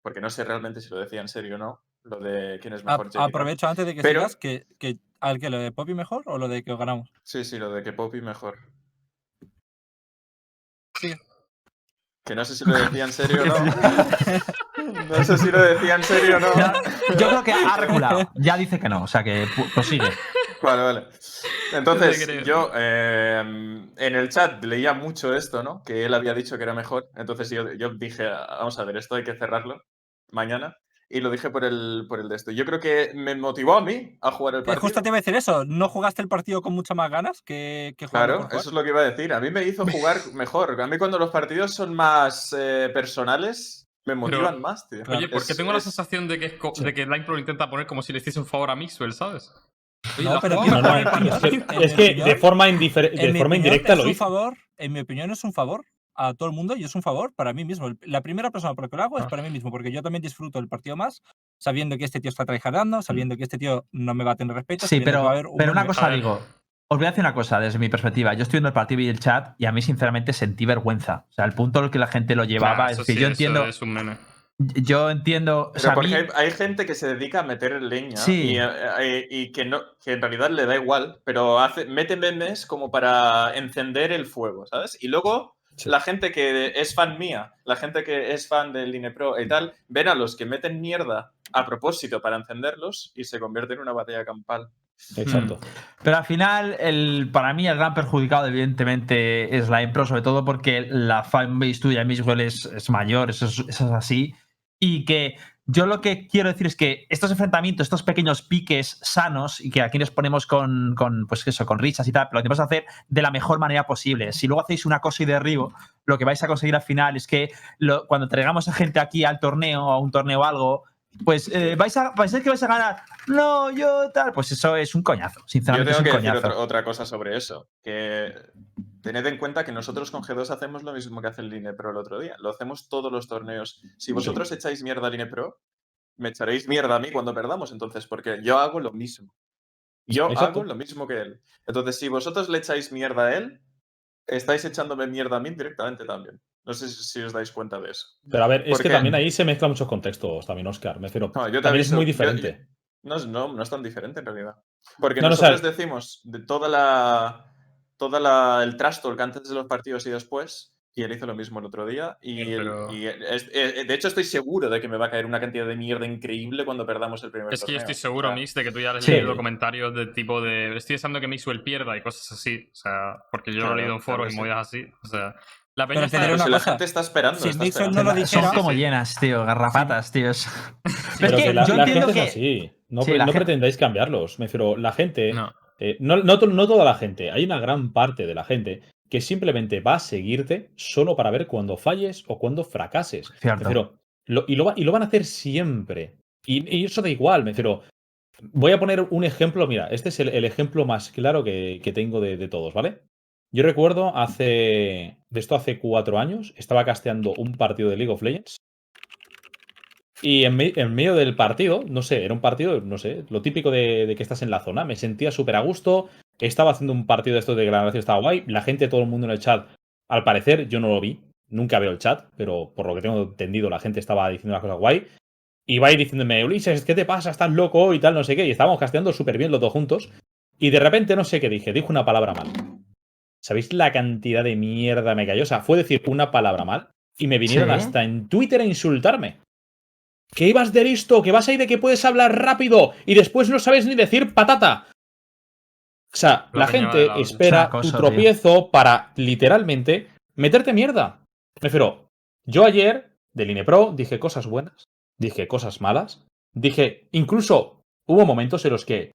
porque no sé realmente si lo decía en serio o no, lo de quién es A- mejor. Jericho. aprovecho antes de que Pero- sigas que, que al que lo de Poppy mejor o lo de que os ganamos. Sí, sí, lo de que Poppy mejor. Sí. Que no sé si lo decía en serio o [LAUGHS] no. [LAUGHS] No sé si lo decía en serio o no. Yo creo que ha. Ya dice que no, o sea que prosigue. Vale, vale. Entonces, yo eh, en el chat leía mucho esto, ¿no? Que él había dicho que era mejor. Entonces yo, yo dije, vamos a ver, esto hay que cerrarlo mañana. Y lo dije por el, por el de esto. Yo creo que me motivó a mí a jugar el Eh, partido. justo te iba a decir eso, ¿no jugaste el partido con muchas más ganas que, que jugarlo Claro, jugar? eso es lo que iba a decir. A mí me hizo jugar mejor. A mí cuando los partidos son más eh, personales, me motivan más, tío. Oye, porque Es- tengo la sensación de que, es co- de que Line Pro lo intenta poner como si le hiciese un favor a Mixwell, ¿sabes? No, pero No, no, es que, de forma, de forma indirecta es lo un hizo. favor, en mi opinión es un favor a todo el mundo y es un favor para mí mismo. La primera persona por la que lo hago es Ah. para mí mismo, porque yo también disfruto el partido más, sabiendo que este tío está tryhardando, sabiendo que este tío no me va a tener respeto. Sí, pero, va a haber un pero una cosa ver. digo. Os voy a decir una cosa desde mi perspectiva. Yo estoy viendo el partido y el chat y a mí, sinceramente, sentí vergüenza. O sea, el punto en el que la gente lo llevaba Nah, es eso que sí, yo entiendo. Es un meme. Yo entiendo. o Pero sea, porque mí- hay, hay gente que se dedica a meter leña Sí. y, eh, y que, no, que en realidad le da igual, pero hace, mete memes como para encender el fuego, ¿sabes? Y luego Sí. la gente que es fan mía, la gente que es fan del Linepro y tal, ven a los que meten mierda a propósito para encenderlos y se convierte en una batalla campal. Exacto. Pero al final, el, para mí, el gran perjudicado, evidentemente, es la Impro, sobre todo porque la fanbase tuya de Mixwell es, es mayor, eso es, eso es así. Y que yo lo que quiero decir es que estos enfrentamientos, estos pequeños piques sanos, y que aquí nos ponemos con, con pues eso, con risas y tal, pero lo que hacer de la mejor manera posible. Si luego hacéis una cosa y derribo, lo que vais a conseguir al final es que lo- cuando traigamos a gente aquí al torneo, a un torneo o algo, pues eh, vais a a que vais a ganar. No, yo tal. Pues eso es un coñazo. Yo Sinceramente, tengo que es un decir coñazo. otra, otra cosa sobre eso, que tened en cuenta que nosotros con G2 hacemos lo mismo que hace el Linepro el otro día, lo hacemos todos los torneos. Si vosotros echáis mierda al Linepro, me echaréis mierda a mí cuando perdamos, entonces, porque yo hago lo mismo. Yo Exacto. hago lo mismo que él. Entonces, si vosotros le echáis mierda a él, estáis echándome mierda a mí directamente también. No sé si, si os dais cuenta de eso. Pero a ver, es ¿Por que también ahí se mezclan muchos contextos también, Oscar. Me refiero, No, yo también es muy yo- diferente. No, es- no, no es tan diferente en realidad. Porque No, nosotros decimos de toda la. toda la, el trash talk antes de los partidos y después. Y él hizo lo mismo el otro día. Y, Sí, él- pero- y es- eh, de hecho, estoy seguro de que me va a caer una cantidad de mierda increíble cuando perdamos el primer Es que yo estoy seguro, O sea, Mix, de que tú ya has Sí. leído comentarios de tipo de. Estoy deseando que Mixwell pierda y cosas así. O sea, porque yo lo he Claro, leído en foros claro, y sí. movidas así. O sea, la peña está- pero una si la gente está esperando. si está Mixwell esperando. no lo Son dijera- como sí. llenas, tío, garrapatas, tío. Es, Pero es que que la, yo la entiendo gente que. es así. No, Sí, no gente- pretendáis cambiarlos. Me refiero, la gente. No. eh, no, no toda la gente. Hay una gran parte de la gente que simplemente va a seguirte solo para ver cuando falles o cuando fracases. Cierto. lo- y, lo, va- y lo van a hacer siempre. Y, y eso da igual. Me refiero. Voy a poner un ejemplo. Mira, este es el, el ejemplo más claro que, que tengo de, de todos, ¿vale? Yo recuerdo hace. De esto hace cuatro años. Estaba casteando un partido de League of Legends. Y en, me- en medio del partido, no sé, era un partido, no sé, lo típico de, de que estás en la zona. Me sentía súper a gusto. Estaba haciendo un partido de esto de que la grabación estaba guay. La gente, todo el mundo en el chat, al parecer, yo no lo vi. Nunca veo el chat, pero por lo que tengo entendido, la gente estaba diciendo las cosas guay. Y va ahí diciéndome, Ulises, ¿qué te pasa? ¿Estás loco? Y tal, no sé qué. Y estábamos casteando súper bien los dos juntos. Y de repente, no sé qué dije, dijo una palabra mal. ¿Sabéis la cantidad de mierda me cayó? O sea, fue decir una palabra mal y me vinieron Sí. hasta en Twitter a insultarme. Que ibas de listo, que vas ahí de que puedes hablar rápido y después no sabes ni decir patata. O sea, La gente la- espera cosa, tu tropiezo para literalmente meterte mierda. Me refiero, yo ayer del INEPRO dije cosas buenas, dije cosas malas, dije, incluso hubo momentos en los que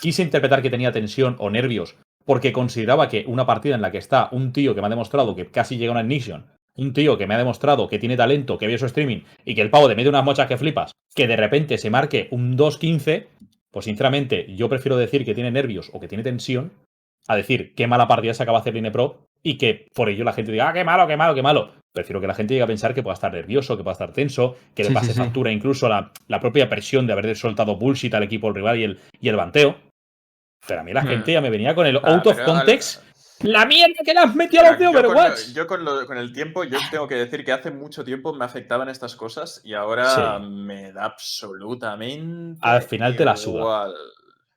quise interpretar que tenía tensión o nervios porque consideraba que una partida en la que está un tío que me ha demostrado que casi llega a una ignition, un tío que me ha demostrado que tiene talento, que vio su streaming y que el pavo te mete unas mochas que flipas, que de repente se marque un 2-15, pues sinceramente yo prefiero decir que tiene nervios o que tiene tensión a decir qué mala partida se acaba de hacer Linepro y que por ello la gente diga, ah, qué malo, qué malo, qué malo. Prefiero que la gente llegue a pensar que pueda estar nervioso, que pueda estar tenso, que Sí, le pase sí, sí. factura incluso la, la propia presión de haber soltado bullshit al equipo rival y el, y el banteo. Pero a mí la Hmm. gente ya me venía con el Ah, out of context. La mierda que le has metido a los de Yo con, lo- Overwatch. yo con lo- con el tiempo, yo tengo que decir que hace mucho tiempo me afectaban estas cosas y ahora Sí. me da absolutamente Al final te la suda. igual.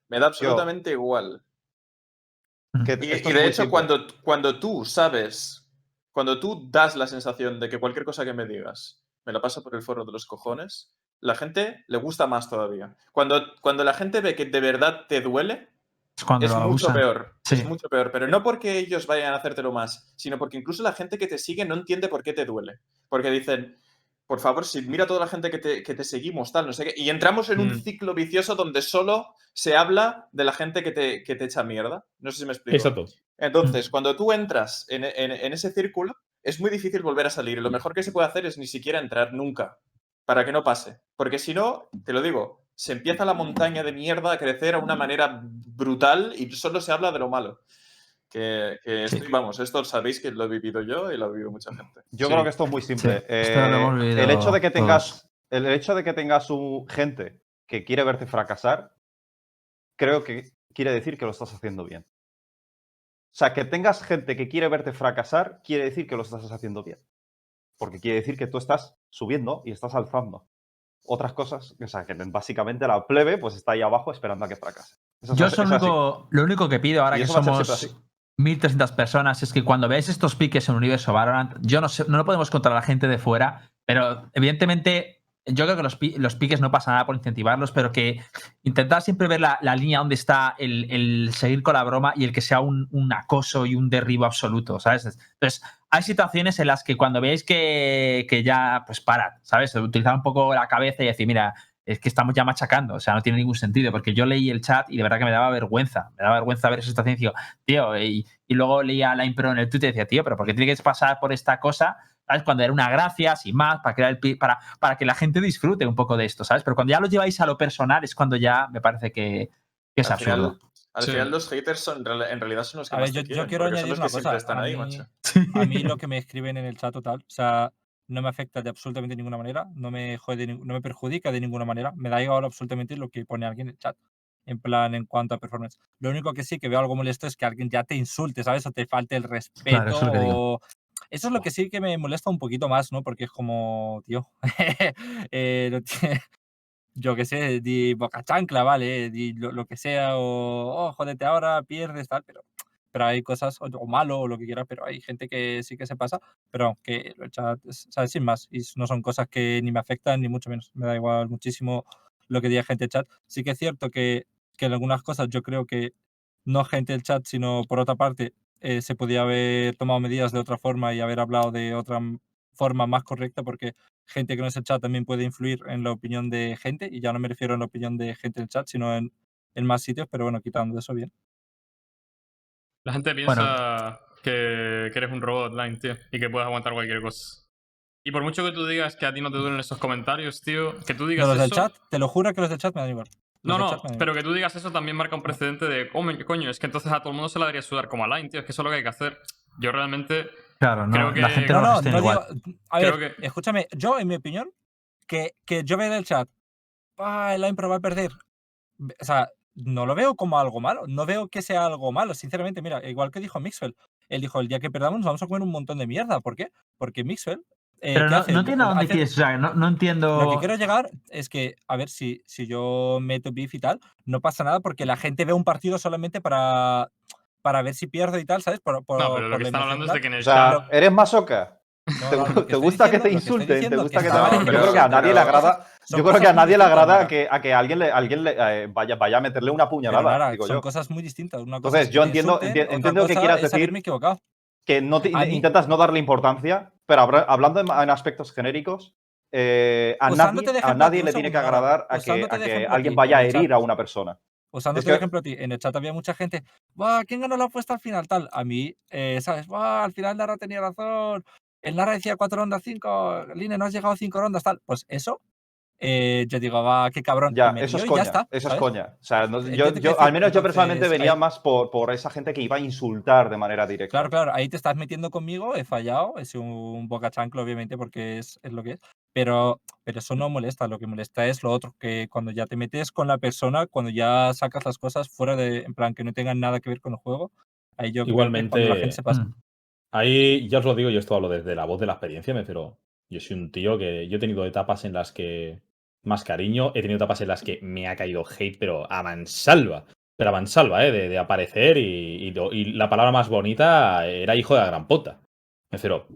Me da absolutamente igual. Que Y, de hecho, simple. cuando, cuando tú sabes, cuando tú das la sensación de que cualquier cosa que me digas me la paso por el foro de los cojones, la gente le gusta más todavía. Cuando, cuando la gente ve que de verdad te duele, Es cuando es lo mucho peor. Sí. Es mucho peor. Pero no porque ellos vayan a hacértelo más, sino porque incluso la gente que te sigue no entiende por qué te duele. Porque dicen, por favor, si mira toda la gente que te, que te seguimos, tal, no sé qué. Y entramos en un Mm. ciclo vicioso donde solo se habla de la gente que te, que te echa mierda. No sé si me explico. Exacto. Entonces, cuando tú entras en, en- en ese círculo, es muy difícil volver a salir. Lo mejor que se puede hacer es ni siquiera entrar nunca, para que no pase. Porque si no, te lo digo, se empieza la montaña de mierda a crecer a una manera brutal y solo se habla de lo malo. Que, que Sí. estoy- vamos, esto sabéis que lo he vivido yo y lo ha vivido mucha gente. Yo Sí. creo que esto es muy simple. Sí, Eh, el hecho de que todos. tengas, el hecho de que tengas un, gente que quiere verte fracasar, creo que quiere decir que lo estás haciendo bien. O sea, que tengas gente que quiere verte fracasar, quiere decir que lo estás haciendo bien. Porque quiere decir que tú estás subiendo y estás alzando. Otras cosas, o sea, que básicamente la plebe pues está ahí abajo esperando a que fracase. Eso Yo es único- lo único que pido ahora que a somos siempre 1300 personas es que cuando veáis estos piques en Universo Valorant, yo no sé, no lo podemos contra la gente de fuera, pero evidentemente yo creo que los, los piques no pasa nada por incentivarlos, pero que intentar siempre ver la, la línea donde está el, el seguir con la broma y el que sea un, un acoso y un derribo absoluto, ¿sabes? Entonces, hay situaciones en las que cuando veáis que, que ya, pues parad, ¿sabes? Utilizar un poco la cabeza y decir, mira, es que estamos ya machacando, o sea, no tiene ningún sentido, porque yo leí el chat y de verdad que me daba vergüenza, me daba vergüenza ver esa situación y digo, tío, y, y luego leía la impro en el Twitter y decía, tío, pero ¿por qué tiene que pasar por esta cosa? ¿Sabes? Cuando era una gracia, sin más, para, crear el, para, para que la gente disfrute un poco de esto, ¿sabes? Pero cuando ya lo lleváis a lo personal es cuando ya me parece que, que es al final, absurdo. al Sí. final los haters son, en real- en realidad son los que A más ver, yo, yo quieren, quiero porque son añadir los una cosa. están A ahí, mí, macho. [LAUGHS] a mí lo que me escriben en el chat total, o sea, no me afecta de absolutamente ninguna manera, no me jode, no me perjudica de ninguna manera, me da igual absolutamente lo que pone alguien en el chat. En plan, en cuanto a performance. Lo único que sí que veo algo molesto es que alguien ya te insulte, ¿sabes? O te falte el respeto. digo. o- Eso es lo que sí que me molesta un poquito más, ¿no? Porque es como, tío, [LAUGHS] eh, no tiene- [LAUGHS] yo qué sé, di boca chancla, ¿vale? Di lo, lo que sea, o oh, jódete ahora, pierdes, tal, pero, pero hay cosas, o, o malo, o lo que quieras, pero hay gente que sí que se pasa, pero que chat, es- ¿sabes? Sin más, y no son cosas que ni me afectan, ni mucho menos, me da igual muchísimo lo que diga gente chat. Sí que es cierto que, que en algunas cosas yo creo que no gente del chat, sino por otra parte, eh, se podía haber tomado medidas de otra forma y haber hablado de otra forma más correcta, porque gente que no es el chat también puede influir en la opinión de gente, y ya no me refiero a la opinión de gente del chat, sino en, en más sitios, pero bueno, quitando eso bien. La gente piensa que, que eres un robot online, tío, y que puedes aguantar cualquier cosa. Y por mucho que tú digas que a ti no te duelen esos comentarios, tío, que tú digas Pero los eso... del chat, te lo juro que los del chat me dan igual. No, no, pero que tú digas eso también marca un precedente de, "Oh, coño, es que entonces a todo el mundo se la debería sudar como a Line, tío, es que eso es lo que hay que hacer. Yo realmente, Claro, no, creo la que- gente No, no, no, igual. digo. A Creo ver, que- escúchame, yo, en mi opinión, que, que yo vea en el chat, ah, la impro va a perder. O sea, no lo veo como algo malo. No veo que sea algo malo, sinceramente. Mira, igual que dijo Mixwell. Él dijo: el día que perdamos nos vamos a comer un montón de mierda. ¿Por qué? Porque Mixwell. Eh, Pero ¿qué no, no entiendo a dónde Hace- quieres, o sea, no, no entiendo. Lo que quiero llegar es que, a ver, si, si yo meto beef y tal, no pasa nada porque la gente ve un partido solamente para, para ver si pierdo y tal, ¿sabes? Por, por- no, pero lo que están hablando es de que en el O sea, chat... ¿eres masoca? No, ¿Te, no, te gusta que diciendo- te lo estoy insulten? ¿Te gusta que te Yo pero- creo que a nadie le agrada. Yo creo que a nadie le agrada que, a que alguien, le, alguien le, eh, vaya, vaya a meterle una Pero, puñalada, Lara, digo son yo. cosas muy distintas. Una cosa Entonces, es que yo te entiendo- insulten, entiendo que quieras decir-. Que no te- intentas no darle importancia, pero hablando en, aspectos genéricos, eh, a, nadie, a le tiene que agradar a que, a alguien vaya a herir a una persona. Usándote Es que- ejemplo a ti, en el chat había mucha gente. ¿quién ganó la apuesta al final? Tal. A mí, eh, ¿sabes? Al final Lara tenía razón. El Lara decía cuatro rondas, cinco. Line, no has llegado a cinco rondas, tal. Pues eso, eh, yo digo, va, qué cabrón. Ya, me eso es coña. ya está. eso es ¿sabes? coña. O sea, no- yo, yo- al menos yo personalmente entonces, venía ahí- más por, por esa gente que iba a insultar de manera directa. Claro, claro, ahí te estás metiendo conmigo, he fallado, he sido un boca chanclo, obviamente, porque es, es lo que es. Pero, pero eso no molesta, lo que molesta es lo otro, que cuando ya te metes con la persona, cuando ya sacas las cosas fuera de, en plan, que no tengan nada que ver con el juego, ahí yo creo que la Igualmente- gente se pasa. Mm. Ahí ya os lo digo, yo esto hablo desde la voz de la experiencia, me refiero. Yo soy un tío que yo he tenido etapas en las que más cariño, he tenido etapas en las que me ha caído hate, pero a mansalva. Pero a mansalva, ¿eh? De, de aparecer y, y lo- y la palabra más bonita era hijo de la gran puta. Me refiero.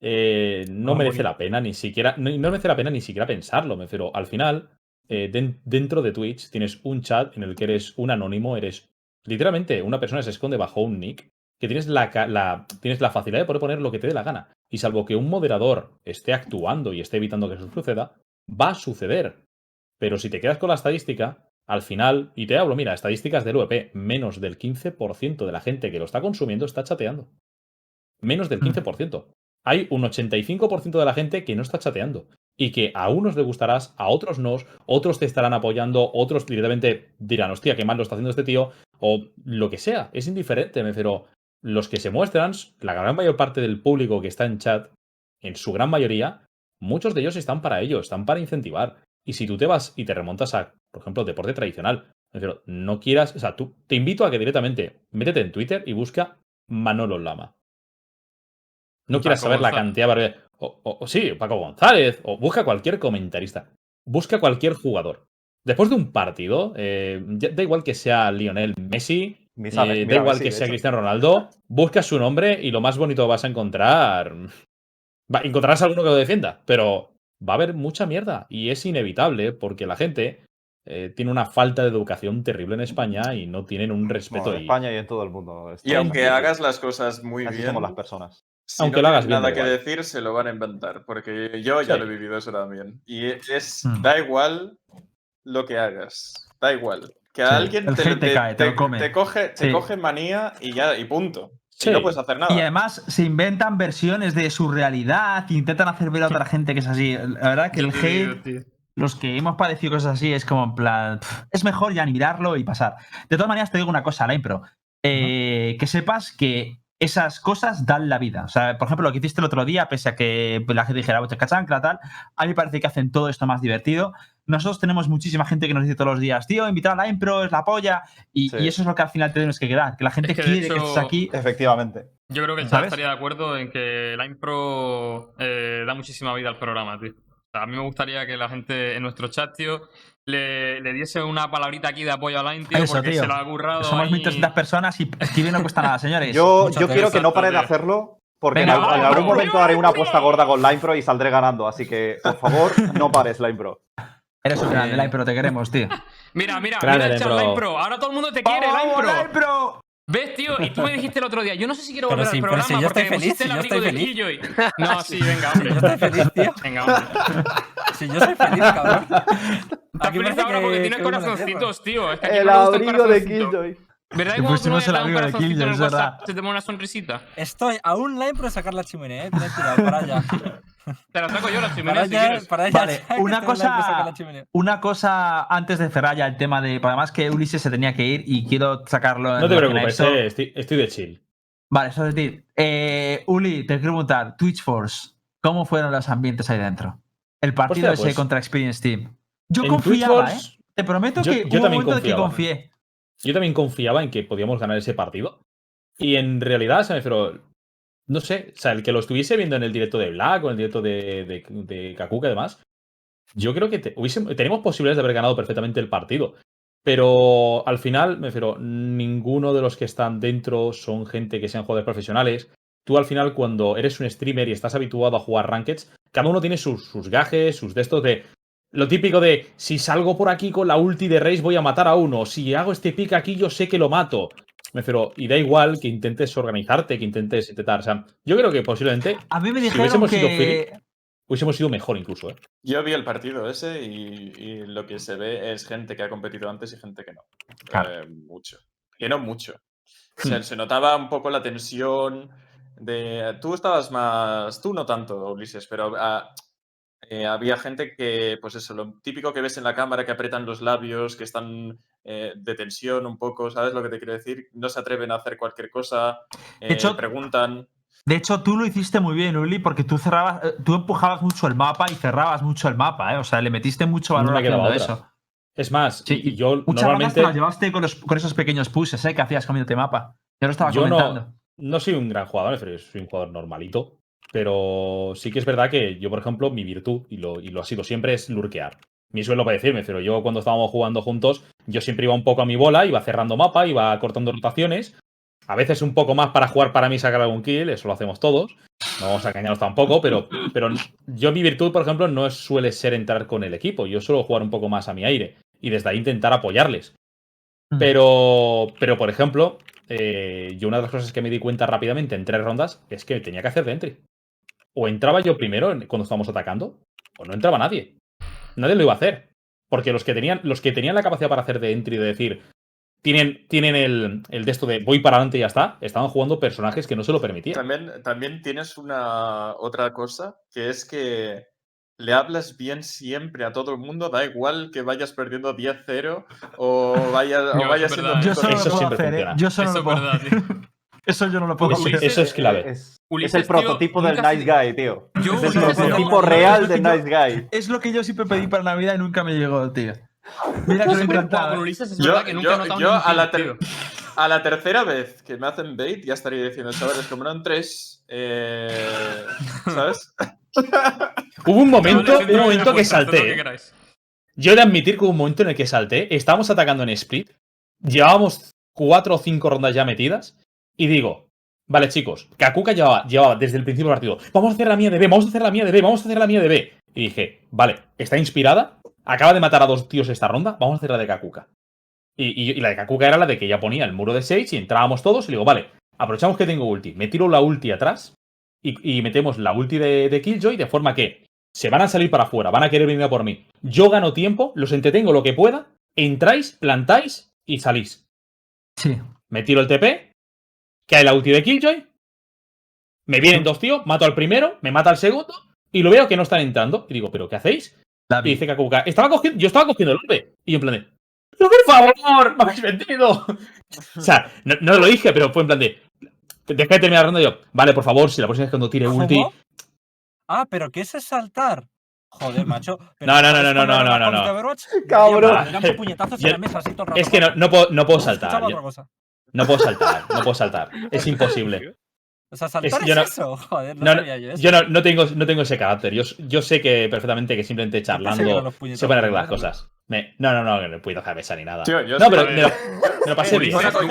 eh, no merece la pena ni siquiera. No, no merece la pena ni siquiera pensarlo. Me refiero. Al final, eh, den- dentro de Twitch tienes un chat en el que eres un anónimo, eres literalmente una persona que se esconde bajo un nick que tienes la- tienes la facilidad de poder poner lo que te dé la gana. Y salvo que un moderador esté actuando y esté evitando que eso suceda, va a suceder. Pero si te quedas con la estadística, al final, y te hablo, mira, estadísticas del UEP, menos del 15% de la gente que lo está consumiendo está chateando. Menos del Mm. 15%. Hay un 85% de la gente que no está chateando. y que a unos les gustarás, a otros no, otros te estarán apoyando, otros directamente dirán, hostia, qué mal lo está haciendo este tío, o lo que sea, es indiferente, me refiero. Los que se muestran, la gran mayor parte del público que está en chat, en su gran mayoría, muchos de ellos están para ello, están para incentivar. Y si tú te vas y te remontas a, por ejemplo, deporte tradicional, no quieras, o sea, tú te invito a que directamente métete en Twitter y busca Manolo Lama. No quieras saber la cantidad, barbaridad- o, o- o sí, Paco González, o busca cualquier comentarista, busca cualquier jugador. Después de un partido, eh, da igual que sea Lionel Messi, eh, da igual Messi, que de sea. Cristiano Ronaldo, busca su nombre y lo más bonito vas a encontrar. Va, encontrarás alguno que lo defienda, pero va a haber mucha mierda y es inevitable porque la gente eh, tiene una falta de educación terrible en España y no tienen un respeto. Bueno, en y- España y en todo el mundo. Y aunque hagas las cosas muy así bien, somos las personas. si Aunque no lo hagas bien, da nada que igual. decir, se lo van a inventar. Porque yo ya Sí. lo he vivido eso también. Y es, Mm. da igual lo que hagas. Da igual. Que a Sí, alguien el te, hate te cae, te te coge, te Sí. coge manía y ya, y punto. Sí. Y no puedes hacer nada. Y además se inventan versiones de su realidad, intentan hacer ver a otra gente que es así. La verdad que el hate, tío. los que hemos padecido cosas así, es como en plan. pff, Es mejor ya ni mirarlo y pasar. De todas maneras, te digo una cosa, Line Pro. eh, Que sepas que esas cosas dan la vida. O sea, por ejemplo, lo que hiciste el otro día, pese a que la gente dijera, "Bocha, cachancla, tal, a mí me parece que hacen todo esto más divertido. Nosotros tenemos muchísima gente que nos dice todos los días, tío, invitar a Line Pro es la polla. Y, Sí. y eso es lo que al final tenemos que quedar. Que la gente Es que, de quiere que estés aquí. Efectivamente. Yo creo que el chat estaría de acuerdo en que Line Pro eh, da muchísima vida al programa, tío. O sea, a mí me gustaría que la gente en nuestro chat, tío, le, le diese una palabrita aquí de apoyo a Line, tío, Eso, porque tío. se lo ha currado. Somos ahí. 1.300 personas y escribir no cuesta nada, señores. Yo, yo quiero que no pare de hacerlo porque en, Venga, al- en vamos, algún vamos, momento haré una apuesta gorda con Line Pro y saldré ganando. Así que, por favor, no pares, Line Pro. Eres un grande, Line, pero te queremos, tío. Mira, mira, Grande, mira el Line chat Pro. Line Pro. Ahora todo el mundo te quiere, Line ¡Vamos, Pro. Line Pro! ¿Ves, tío? Y tú me [LAUGHS] dijiste el otro día, yo no sé si quiero volver sí, al programa si yo porque estoy me feliz, pusiste si el abrigo estoy de feliz. Killjoy. [LAUGHS] No, sí, venga, hombre. Yo estoy feliz, tío. Venga, hombre. [LAUGHS] Si yo soy feliz, cabrón. Estás feliz ahora que- porque tienes que corazoncitos, tío. Es que El abrigo de. Killjoy. ¿Verdad que cuando pusimos tú el le das un abrigo de corazoncito en Killjoy, el es WhatsApp verdad. se te pone una sonrisita? Estoy a un line por sacar la chimenea, eh. Tened cuidado, para allá. Te la saco yo la Para chimenea si allá, quieres. para. Vale, una cosa-. Una cosa antes de cerrar ya el tema de. Además que Ulises se tenía que ir y quiero sacarlo en No te preocupes, eh, estoy, estoy de chill. Vale, eso es decir. eh, Uli, te quiero preguntar, Twitch Force, ¿cómo fueron los ambientes ahí dentro? El partido Hostia, ese pues, contra Experience Team. Yo confiaba, Force, ¿eh? Te prometo yo- que yo hubo un también momento en que confiaba. confié. Yo también confiaba en que podíamos ganar ese partido. Y en realidad, ¿sabes? Pero no sé, o sea, el que lo estuviese viendo en el directo de Black o en el directo de, de, Kakuka y yo creo que hubiese- tenemos posibilidades de haber ganado perfectamente el partido. Pero al final, me refiero, ninguno de los que están dentro son gente que sean jugadores profesionales. Tú al final, cuando eres un streamer y estás habituado a jugar rankeds, cada uno tiene sus, sus gajes, sus de estos de. Lo típico de si salgo por aquí con la ulti de Raze voy a matar a uno. Si hago este pick aquí, yo sé que lo mato. Me refiero, y da igual que intentes organizarte, que intentes intentar. O sea, yo creo que posiblemente A mí me Si dijeron hubiésemos sido que. hubiésemos sido mejor incluso. ¿eh? Yo vi el partido ese y, y lo que se ve es gente que ha competido antes y gente que no. Claro. Eh, mucho. Que no mucho. Se, se notaba un poco la tensión de... Tú estabas más... Tú no tanto, Ulises, pero ah, eh, había gente que, pues eso, lo típico que ves en la cámara, que apretan los labios, que están eh, de tensión un poco, ¿sabes lo que te quiero decir? No se atreven a hacer cualquier cosa, eh, hecho, preguntan... De hecho, tú lo hiciste muy bien, Uli, porque tú cerrabas, eh, tú empujabas mucho el mapa y cerrabas mucho el mapa, ¿eh? O sea, le metiste mucho No valor haciendo otra. eso. Es más, Sí, y- yo Muchas normalmente te las llevaste con, los- con esos pequeños pushes, ¿eh? Que hacías comiéndote mapa. Yo lo estaba Yo comentando. no, no soy un gran jugador, pero soy un jugador normalito. Pero sí que es verdad que yo, por ejemplo, mi virtud, y lo, y lo ha sido siempre, es lurkear. Mi suelo para decirme, pero yo cuando estábamos jugando juntos, yo siempre iba un poco a mi bola, iba cerrando mapa, iba cortando rotaciones. A veces un poco más para jugar para mí sacar algún kill, eso lo hacemos todos. No vamos a engañarnos tampoco, pero, pero yo mi virtud, por ejemplo, no suele ser entrar con el equipo. Yo suelo jugar un poco más a mi aire y desde ahí intentar apoyarles. Mm. Pero, pero por ejemplo, eh, yo una de las cosas que me di cuenta rápidamente en tres rondas es que tenía que hacer de entry. O entraba yo primero cuando estábamos atacando, o no entraba nadie. Nadie lo iba a hacer. Porque los que tenían, los que tenían la capacidad para hacer de entry, de decir, tienen, tienen el, el de esto de voy para adelante y ya está, estaban jugando personajes que no se lo permitían. También, también tienes una otra cosa, que es que le hablas bien siempre a todo el mundo, da igual que vayas perdiendo 10-0 o vayas, No, o vayas es siendo verdad, Yo Eso solo lo puedo siempre hacer, ¿eh? Yo solo Eso lo es puedo verdad, hacer. Eso yo no lo puedo hacer. Eso es clave. Es, el tío, prototipo del nice se- guy, tío. Yo Es el Ulises, prototipo no, real no, del nice guy. Es lo que yo siempre pedí para Navidad y nunca me llegó, tío. Mira que lo. ¿eh? Ulises, es Yo, verdad que nunca yo- yo a, la tilt, ter- tío. a la tercera vez que me hacen bait ya estaría diciendo, chavales, como eran tres, eh, ¿sabes? [LAUGHS] Hubo un momento, un momento que salté. que ¿eh? Yo he de admitir que hubo un momento en el que salté. Estábamos atacando en split. Llevábamos cuatro o cinco rondas ya metidas. Y digo, vale, chicos, Kakuka llevaba, llevaba desde el principio del partido. Vamos a hacer la mía de B, vamos a hacer la mía de B, vamos a hacer la mía de B. Y dije, vale, está inspirada. Acaba de matar a dos tíos esta ronda. Vamos a hacer la de Kakuka. Y, y- y la de Kakuka era la de que ya ponía el muro de Sage y entrábamos todos. Y digo, vale, aprovechamos que tengo ulti. Me tiro la ulti atrás. Y, y metemos la ulti de, de Killjoy de forma que se van a salir para afuera, van a querer venir a por mí. Yo gano tiempo, los entretengo lo que pueda, entráis, plantáis y salís. Sí. Me tiro el TP, cae la ulti de Killjoy, me vienen dos tíos, mato al primero, me mata al segundo y lo veo que no están entrando. Y digo, ¿pero qué hacéis? Y dice Kakuka, estaba cogiendo, yo estaba cogiendo el orbe. Y yo en plan de, ¡pero por favor! ¡Me habéis vendido! o sea, no, no lo dije, pero fue en plan de, deja de terminar la ronda y yo, vale, por favor, si la próxima vez cuando tire ulti, ¿Cómo? Ah, pero ¿qué es saltar? Joder, macho. [LAUGHS] pero No, no, no, ¿sabes no, no, no, no, no. Cabrón. Me daban puñetazos en Yo- la mesa así todo el rato. es que no, no puedo, no puedo saltar. otra yo- cosa. No puedo saltar, no puedo saltar. Es imposible. O sea, saltar es, yo no- eso. Joder, no, No, sabía yo eso. yo no, no tengo, no tengo ese carácter. Yo, yo sé que perfectamente que simplemente charlando puñetazos se pueden arreglar las cosas. Me- no, no, no, no puedo cabeza ni nada. Tío, yo no, sí, pero me lo, [LAUGHS] me lo pasé bien. Enfadado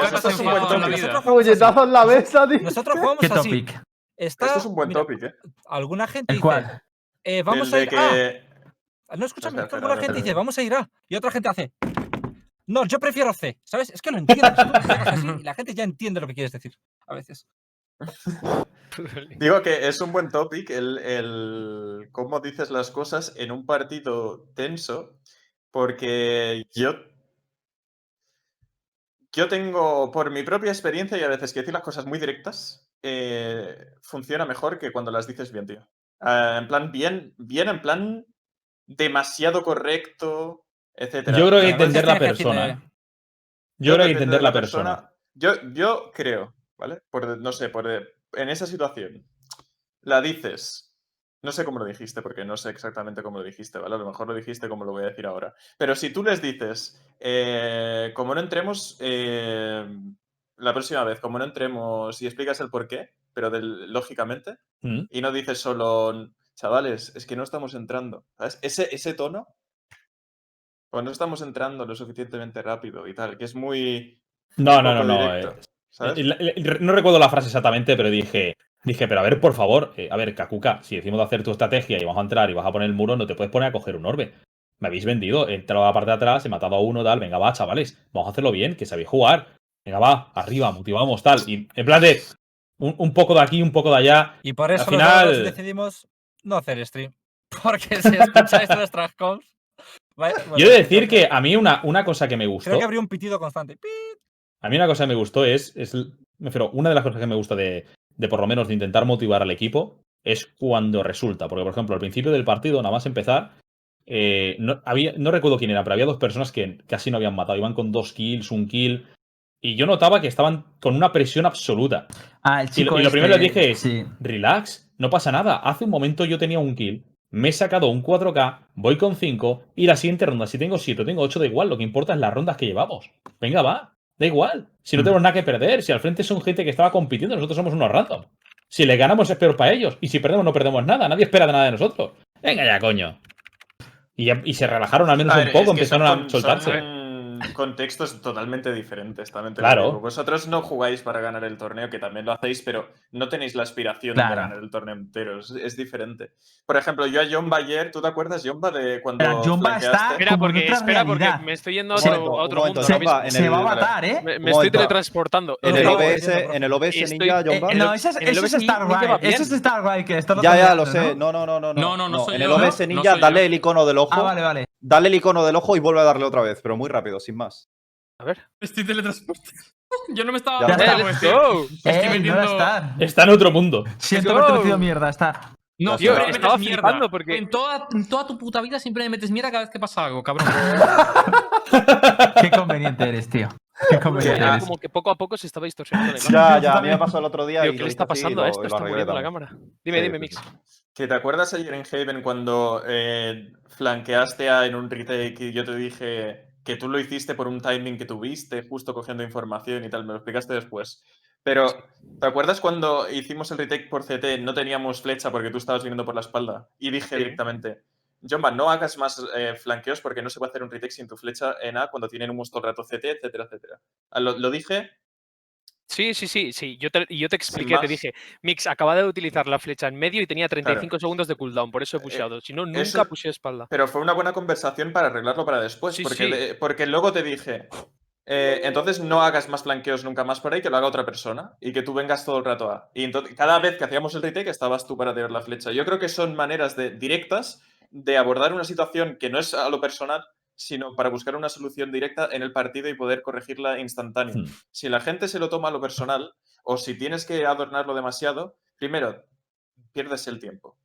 en la mesa, tío. Nosotros [LAUGHS] jugamos ¿Qué así. topic? Está, Esto es un buen mira, topic, ¿eh? Alguna gente ¿El dice, eh, vamos a ir que... A. No, escúchame, alguna gente dice, vamos a ir A. Y otra gente hace. No, yo prefiero C. ¿Sabes? Es que lo entiendes. Así y [LAUGHS] la gente ya entiende lo que quieres decir. A veces. Digo que es un buen topic el, el cómo dices las cosas en un partido tenso, porque yo, yo tengo, por mi propia experiencia y a veces que decir las cosas muy directas, eh, funciona mejor que cuando las dices bien, tío. Ah, en plan, bien, bien, en plan demasiado correcto, etcétera. Yo creo que entender la persona. ¿eh? Yo creo que entender de la persona. Yo, yo creo, ¿vale? Por, no sé, por, en esa situación, la dices. No sé cómo lo dijiste, porque no sé exactamente cómo lo dijiste, ¿vale? A lo mejor lo dijiste como lo voy a decir ahora. Pero si tú les dices, eh, como no entremos, eh, la próxima vez, como no entremos y explicas el por qué, pero del- lógicamente, ¿Mm? y no dices solo, chavales, es que no estamos entrando. ¿Sabes? Ese, ese tono, pues no estamos entrando lo suficientemente rápido y tal, que es muy. No, no, no, no. directo, eh, eh, no recuerdo la frase exactamente, pero dije, dije, pero a ver, por favor, eh, a ver, Kakuka, si decimos de hacer tu estrategia y vamos a entrar y vas a poner el muro, no te puedes poner a coger un orbe. Me habéis vendido, he entrado a la parte de atrás, he matado a uno, tal, venga, va, chavales, vamos a hacerlo bien, que sabéis jugar. Venga, va, arriba, motivamos, tal. Y en plan de un, un poco de aquí, un poco de allá. Y por eso Al final- decidimos no hacer stream. [LAUGHS] Porque si escucháis nuestras calls. ¿Vale? Bueno, Yo he de decir que a mí una, una cosa que me gustó. Creo que habría un pitido constante. A mí una cosa que me gustó es, es me refiero, una de las cosas que me gusta de, de por lo menos de intentar motivar al equipo es cuando resulta. Porque, por ejemplo, al principio del partido, nada más empezar, eh, no, había, no recuerdo quién era, pero había dos personas que casi no habían matado. Iban con dos kills, un kill. Y yo notaba que estaban con una presión absoluta. Ah, el Y lo- chico y lo primero que este, dije es- Sí. Relax, no pasa nada. Hace un momento yo tenía un kill, me he sacado un 4K, voy con 5 y la siguiente ronda, si tengo 7 o tengo 8, da igual. Lo que importa es las rondas que llevamos. Venga, va, da igual. Si no Mm. tenemos nada que perder, si al frente son gente que estaba compitiendo, nosotros somos unos random. Si le ganamos es peor para ellos y si perdemos no perdemos nada. Nadie espera nada de nosotros. Venga ya, coño. Y, ya- y se relajaron al menos un poco, son empezaron a soltarse. son contextos totalmente diferentes, también Claro. digo. Vosotros no jugáis para ganar el torneo, que también lo hacéis, pero no tenéis la aspiración Claro. de ganar el torneo entero. Es, es diferente. Por ejemplo, yo a Jomba ayer, ¿tú te acuerdas, Jomba, de cuando Pero Jomba está- Espera, porque, espera me estoy yendo a otro, momento, a un otro momento, mundo. se va mismo. en Se el- va a matar, ¿eh? Me, estoy teletransportando. En No, el OBS, no, en el OBS Estoy- Ninja, Eh, Jomba. no, ese es, ese es Star es. Star que esto Ya, ya, lo sé. ¿no? No, no, no, no. No, no, En el. OBS Ninja, dale el icono del ojo. Ah, vale, vale. Dale el icono del ojo y vuelve a darle otra vez, pero muy rápido, sin más. A ver. Estoy teletransportado. [LAUGHS] Yo no me estaba Ya está. cuenta, ¡Let's tío. go! Estoy Eh, no metiendo- Star. Está en otro mundo. Siento go. haberte metido mierda, Star. No, está. me Estaba flipando porque- En toda, en toda tu puta vida siempre me metes mierda cada vez que pasa algo, cabrón. [LAUGHS] Qué conveniente eres, tío. Qué conveniente Era eres. como que poco a poco se estaba distorsionando la imagen. Ya, ya, a mí me pasó el otro día Tío, y ¿qué le está así pasando lo- a esto? lo Está muriendo la cámara. Dime, Sí, dime, Mix. ¿Que te acuerdas ayer en Haven cuando eh, flanqueaste a, en un retake y yo te dije que tú lo hiciste por un timing que tuviste, justo cogiendo información y tal? Me lo explicaste después. Pero, ¿te acuerdas cuando hicimos el retake por CT, no teníamos flecha porque tú estabas viniendo por la espalda? Y dije directamente, Jomba, no hagas más eh, flanqueos porque no se puede hacer un retake sin tu flecha en A cuando tienen un todo el rato CT, etcétera, etcétera. Ah, Lo, lo dije Sí, sí, sí, sí. Yo te, y yo te expliqué, te dije, Mix, acaba de utilizar la flecha en medio y tenía 35 segundos de cooldown, por eso he Eh, pusheado. Si no, nunca eso- pushe espalda. Pero fue una buena conversación para arreglarlo para después. Sí, porque, sí. le- porque luego te dije, eh, entonces no hagas más flanqueos nunca más por ahí, que lo haga otra persona y que tú vengas todo el rato a. Y entonces, cada vez que hacíamos el retake estabas tú para tirar la flecha. Yo creo que son maneras de, directas de abordar una situación que no es a lo personal, sino para buscar una solución directa en el partido y poder corregirla instantáneo. Hmm. Si la gente se lo toma a lo personal o si tienes que adornarlo demasiado, primero, pierdes el tiempo.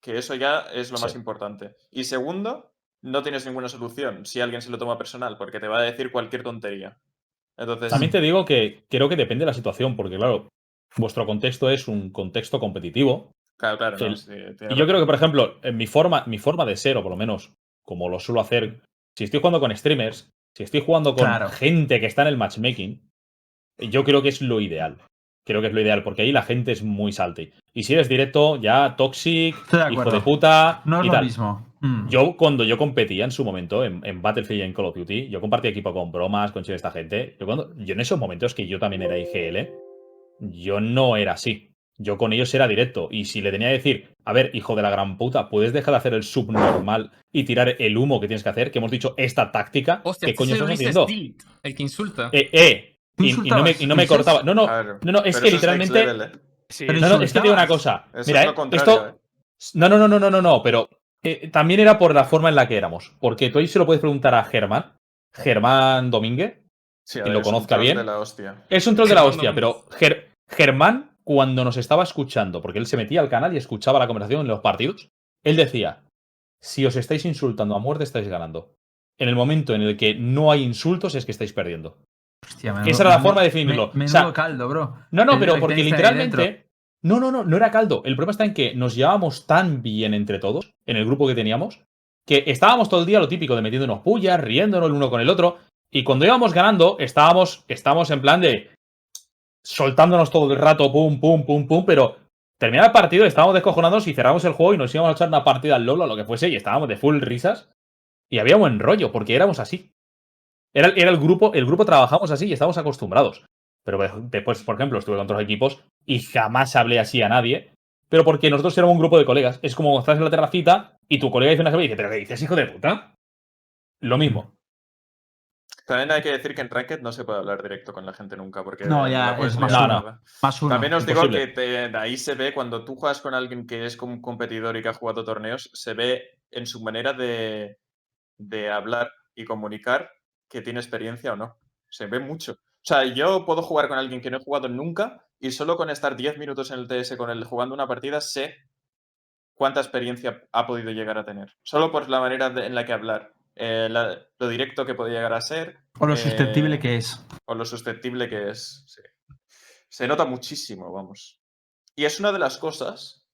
Que eso ya es lo más importante. Y segundo, no tienes ninguna solución si alguien se lo toma personal, porque te va a decir cualquier tontería. Entonces, También te digo que creo que depende de la situación, porque claro, vuestro contexto es un contexto competitivo. claro, claro. no, sí, Y yo creo que, por ejemplo, en mi forma, mi forma de ser, o por lo menos, como lo suelo hacer, si estoy jugando con streamers, si estoy jugando con Claro. gente que está en el matchmaking, yo creo que es lo ideal. Creo que es lo ideal, porque ahí la gente es muy salty. Y si eres directo, ya toxic, de hijo de puta. No es y lo tal. mismo. Mm. Yo, cuando yo competía en su momento en, en Battlefield y en Call of Duty, yo compartía equipo con bromas, con esta gente. Yo, cuando, yo en esos momentos que yo también era IGL, yo no era así. Yo con ellos era directo. Y si le tenía que decir, a ver, hijo de la gran puta, ¿puedes dejar de hacer el subnormal y tirar el humo que tienes que hacer? Que hemos dicho esta táctica. Hostia, ¿Qué coño es el estás haciendo? El que insulta. Eh, eh. ¿Tú Y, y no me, y no me insultabas, cortaba. No, no, Claro. no, no, es que literalmente. ¿eh? Sí, Pero No, no, es que te digo una cosa. Eso Mira, es lo eh, esto. ¿eh? No, no, no, no, no, no, no, pero eh, también era por la forma en la que éramos. Porque tú ahí se lo puedes preguntar a Germán, Germán Domínguez. Sí, que a ver, lo es un conozca troll bien. de la hostia. Es un troll de la hostia, pero Ger- Germán, cuando nos estaba escuchando, porque él se metía al canal y escuchaba la conversación en los partidos, él decía: Si os estáis insultando a muerte, estáis ganando. En el momento en el que no hay insultos, es que estáis perdiendo. Hostia, que esa era la menudo- forma de definirlo. me- O sea, menudo caldo, bro. No, no, El- pero porque literalmente. No, no, no, no era caldo. El problema está en que nos llevábamos tan bien entre todos, en el grupo que teníamos, que estábamos todo el día lo típico de metiéndonos pullas, riéndonos el uno con el otro. Y cuando íbamos ganando, estábamos, estábamos en plan de. Soltándonos todo el rato, pum, pum, pum, pum, pero. Terminaba el partido, estábamos descojonándonos y cerramos el juego y nos íbamos a echar una partida al LOL o lo que fuese y estábamos de full risas. Y había buen rollo, porque éramos así. Era, era el grupo, el grupo trabajamos así y estábamos acostumbrados. Pero pues, después, por ejemplo, estuve con otros equipos y jamás hablé así a nadie. Pero porque nosotros éramos un grupo de colegas. Es como estás en la terracita y tu colega dice una cosa y dice, ¿pero qué dices, hijo de puta? Lo mismo. También hay que decir que en Ranked no se puede hablar directo con la gente nunca, porque No, ya, puedes es más uno. parda. Más uno. También os digo imposible. que te- de ahí se ve cuando tú juegas con alguien que es como un competidor y que ha jugado torneos, se ve en su manera de, de hablar y comunicar que tiene experiencia o no. Se ve mucho. O sea, yo puedo jugar con alguien que no he jugado nunca y solo con estar 10 minutos en el TS con él jugando una partida sé cuánta experiencia ha podido llegar a tener. Solo por la manera de- en la que hablar, eh, la- lo directo que puede llegar a ser. O lo eh, susceptible que es. o lo susceptible que es. sí. Se nota muchísimo, vamos. Y es una de las cosas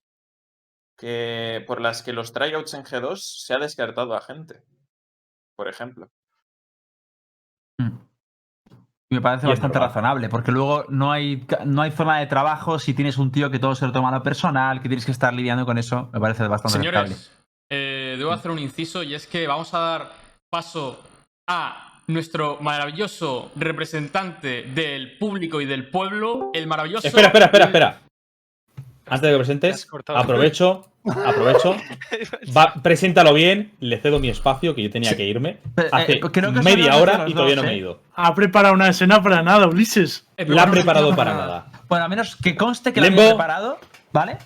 que por las que los tryouts en G2 se ha descartado a gente. Por ejemplo. Mm. Me parece bastante razonable, porque luego no hay, no hay zona de trabajo si tienes un tío que todo se lo toma a lo personal, que tienes que estar lidiando con eso. Me parece bastante. Señores, debo hacer un inciso y es que vamos a dar paso a nuestro maravilloso representante del público y del pueblo, el maravilloso. Espera, espera, espera, espera. Antes de que presentes, cortado. aprovecho, aprovecho. [LAUGHS] Va, preséntalo bien, le cedo mi espacio, que yo tenía que irme. Eh, Hace eh, que os media hora y todavía dos, no me he ¿eh? ido. Ha preparado una escena para nada, Ulises. Eh, La ha preparado para nada. Bueno, a menos que conste que lo Lembo. había preparado, ¿vale?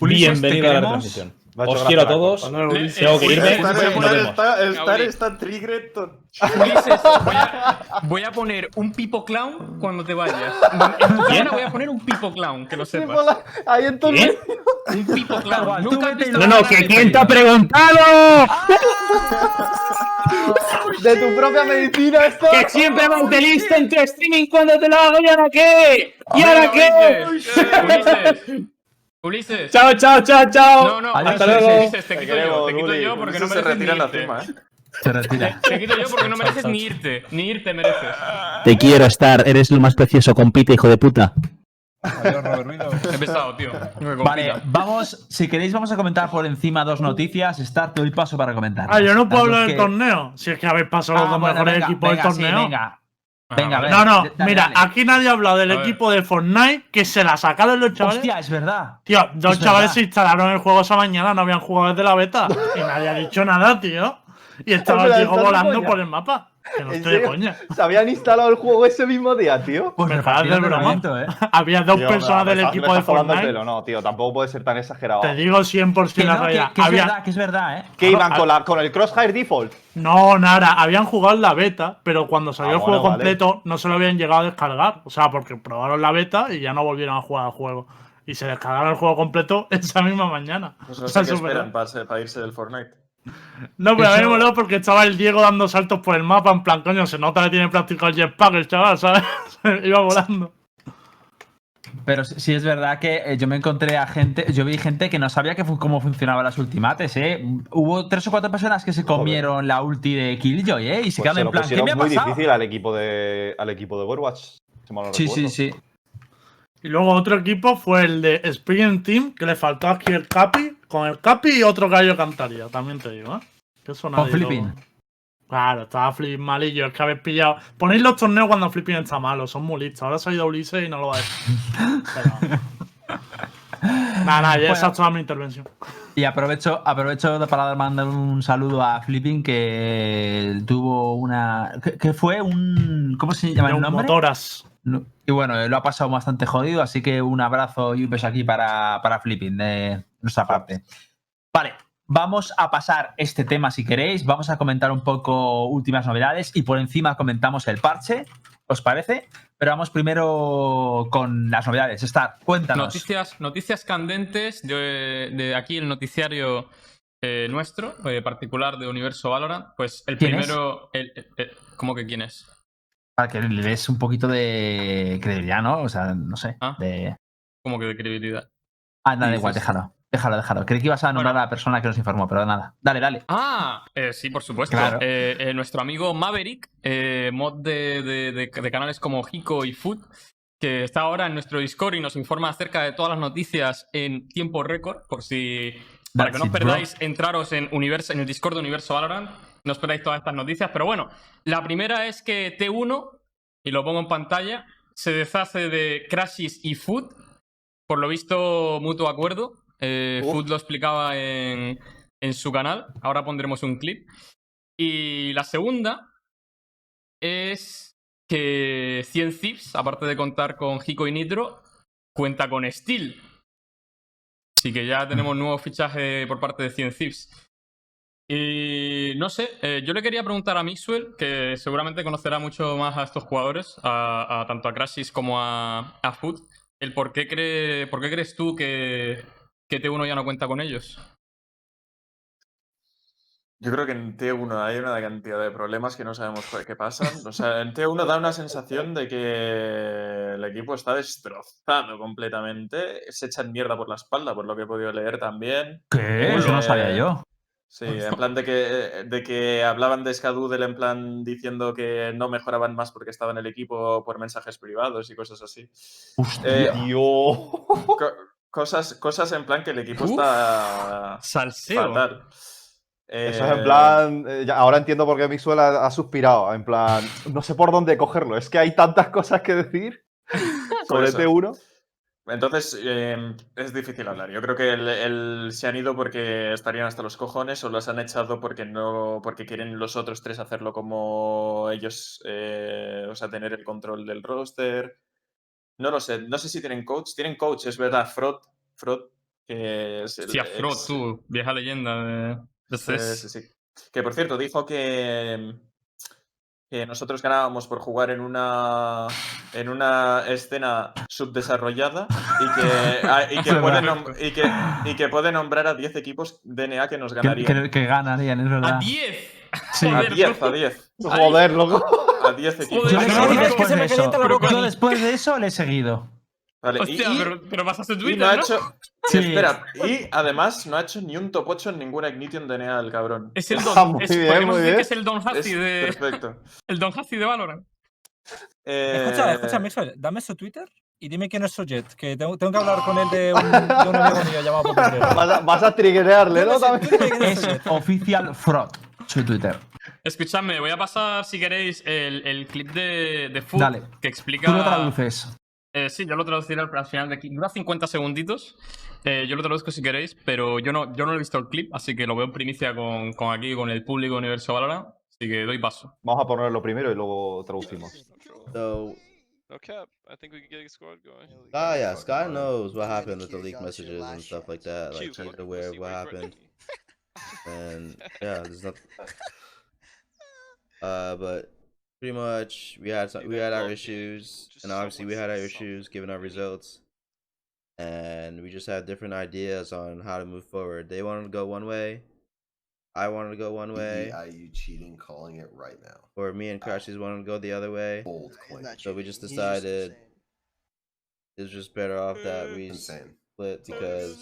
Ulises, Bienvenido a la retransmisión. Os gracia quiero a todos. Tengo que irme. Nos vemos. está, Ulises, [LAUGHS] voy a, poner un pipo clown cuando te vayas. En tu ¿Quién? cámara voy a poner un pipo clown, que lo sepas. Ahí entonces. ¿Quién? Un pipo lo- No, no, que quién te ha preguntado. [LAUGHS] De tu propia medicina esto. Que siempre vas de listo en tu streaming cuando te lo hago y ahora qué. ¿Y ahora qué? Ulises. Chao, chao, chao, chao. No, no, Adiós, hasta Ulises. luego. Ulises, te Te quito yo, queremos, te quito yo porque no se mereces retira la cima, ¿eh? Se retira. [LAUGHS] Te quito yo porque no mereces ni irte. Ni irte mereces. Te quiero, Star. Eres lo más precioso. Compite, hijo de puta. Adiós, Robert Ruido. He pesado, tío. No me Vale, vamos, si queréis vamos a comentar por encima dos noticias. Start, te doy paso para comentar. Ah, yo no puedo hablar dos del que- torneo. Si es que habéis pasado los Ah, dos bueno, mejores venga, equipos venga, del sí, torneo. venga, venga, a ver. No, no, dale, mira, dale. aquí nadie ha hablado del A ver. equipo de Fortnite que se la sacaron los chavales. Hostia, es verdad. Tío, dos es chavales verdad. se instalaron el juego esa mañana, no habían jugado desde la beta. Y nadie ha dicho nada, tío. Y [LAUGHS] estaba el volando por el mapa. Que no ¿En estoy de coña. Se habían instalado el juego ese mismo día, tío. Pues Me parece de broma. ¿eh? [LAUGHS] Había dos Tío, personas del estás- equipo me de el Fortnite. pelo. No, tío, tampoco puede ser tan exagerado. Te digo 100% Que la no, que, realidad. que es Había- verdad, que es verdad, ¿eh? ¿Qué iban Ah, con, la, con el Crosshair Default? No, nada, habían jugado la beta, pero cuando salió Ah, el juego bueno, vale. completo no se lo habían llegado a descargar. O sea, porque probaron la beta y ya no volvieron a jugar al juego. Y se descargaron el juego completo [LAUGHS] esa misma mañana. Pues O no sea, sé qué esperan para irse del Fortnite. No, pero a mí Eso- me moló porque estaba el Diego dando saltos por el mapa, en plan, coño, se nota que tiene practicado el jetpack el chaval, ¿sabes? [LAUGHS] Iba volando. Pero sí es verdad que eh, yo me encontré a gente, yo vi gente que no sabía que fu- cómo funcionaban las ultimates, ¿eh? Hubo tres o cuatro personas que se comieron la ulti de Killjoy, ¿eh? Y se Pues quedaron se en plan, ¿qué me ha muy pasado? difícil al equipo de, al equipo de Overwatch. si mal no Sí, sí, recuerdo. sí. Y luego otro equipo fue el de Experience Team, que le faltó aquí el Capi, con el Capi y otro gallo cantaría, también te digo, ¿eh? Que eso Con lo- Flipping. Claro, estaba Flipping malillo, es que habéis pillado. Ponéis los torneos cuando Flipping está malo, son muy listos. Ahora se ha ido Ulises y no lo va a decir. Pero... Nada, nada, ya esa es toda mi intervención. Y aprovecho, aprovecho para mandar un saludo a Flipping que tuvo una. que, que fue un. ¿Cómo se llama el nombre? motoras. No- Y bueno, eh, lo ha pasado bastante jodido, así que un abrazo y un beso aquí para, para Flipping de nuestra parte. Vale, vamos a pasar este tema si queréis. Vamos a comentar un poco últimas novedades y por encima comentamos el parche. ¿Os parece? Pero vamos primero con las novedades. Star, cuéntanos. Noticias, noticias candentes de, de aquí el noticiario eh, nuestro, eh, particular de Universo Valorant. Pues el primero. el- el- el- ¿Cómo que quién es? Para que le des un poquito de credibilidad, ¿no? O sea, no sé. Ah. de- ¿Cómo que de credibilidad? Ah, nada, igual, déjalo. Déjalo, déjalo. Creí que ibas a nombrar Bueno. a la persona que nos informó, pero nada. Dale, dale. Ah, eh, sí, por supuesto. Claro. Eh, eh, nuestro amigo Maverick, mod de, de- de- de canales como Hiko y Food, que está ahora en nuestro Discord y nos informa acerca de todas las noticias en tiempo récord, por si. Para que no os bro. perdáis, entraros en, Universo, en el Discord de Universo Valorant, no os perdáis todas estas noticias. Pero bueno, la primera es que T1, y lo pongo en pantalla, se deshace de Crashes y Food, por lo visto, mutuo acuerdo. Eh. Food lo explicaba en, en su canal. Ahora pondremos un clip. Y la segunda es que 100 Thieves, aparte de contar con Hiko y Nitro, cuenta con Steel. Así que ya tenemos nuevo fichaje por parte de 100 Thieves. Y no sé, eh, yo le quería preguntar a Mixwell, que seguramente conocerá mucho más a estos jugadores, a, a tanto a Crashes como a, a Food, el por qué, cree, por qué crees tú que, que T1 ya no cuenta con ellos. Yo creo que en T1 hay una cantidad de problemas que no sabemos qué qué pasan. O sea, en T1 da una sensación de que el equipo está destrozado completamente. Se echan mierda por la espalda, por lo que he podido leer también. ¿Qué? Eso no sabía yo. Sí, en plan de que, de que hablaban de Skadoodle en plan diciendo que no mejoraban más porque estaba en el equipo por mensajes privados y cosas así. Eh. Co- [LAUGHS] cosas, cosas en plan que el equipo Uf. está Salseo. fatal. Eso es Eh, en plan. eh, ya- ahora entiendo por qué Mixwell ha, ha suspirado. En plan, no sé por dónde cogerlo. Es que hay tantas cosas que decir sobre eso. T1. Entonces, eh, es difícil hablar. Yo creo que el, el- se han ido porque estarían hasta los cojones o los han echado porque no porque quieren los otros tres hacerlo como ellos, eh, o sea, tener el control del roster. No lo sé. No sé si tienen coach. Tienen coach, es verdad. Frod. Frod. Que es el Hostia, Frod, ex- tú, vieja leyenda de, de Sí, sí, sí. Que por cierto, dijo que, que nosotros ganábamos por jugar en una en una escena subdesarrollada y que, ah, y que, [LAUGHS] puede, nom- y que, y que puede nombrar a 10 equipos DNA que nos ganarían. que- que ganarían, es verdad. ¡A 10! Sí. A Joder, 10, bro. a 10. Joder, loco. A 10 equipos. Yo no, seguí no, después de eso. después de eso le he seguido. Vale, y- Hostia, y- pero, pero pasaste y Twitter, no ha ¿no? hecho. Sí. Espera, y además no ha hecho ni un top 8 en ninguna Ignition DNA el cabrón. Es el Ah, Don. muy es- bien, podemos muy decir bien. que es el Don Es Hasty de. perfecto. [LAUGHS] El Don Hasty de Valorant. Escucha, Eh, escucha, Mixwell, dame su Twitter y dime quién es Sojet, que tengo, tengo que hablar con él de un, de un amigo mío llamado. Vas a, vas a triggerearle, ¿no? Es [LAUGHS] oficial fraud su Twitter. Escuchadme, voy a pasar, si queréis, el, el clip de, de Food Dale. que explica. Tú lo traduces. Eh, sí, yo lo traduciré al, al final de aquí. Dura 50 segunditos. Eh, yo lo traduzco si queréis, pero yo no, yo no he visto el clip, así que lo veo en primicia con, con aquí, con el público Universo Valorant. Así que doy paso. Vamos a ponerlo primero y luego traducimos. So, No cap. I think we can get a squad going. ah, yeah, Sky knows what happened with the leaked messages and stuff like that. Like, he's what- aware of what happened. And yeah, there's not. [LAUGHS] Uh, but pretty much we had some, we had our issues, and obviously we had our issues given our results, and we just had different ideas on how to move forward. They wanted to go one way, I wanted to go one way, are you cheating calling it right now. or me and Crashes wanted to go the other way. Bold claim. So we just decided it's just better off that we Insane. split because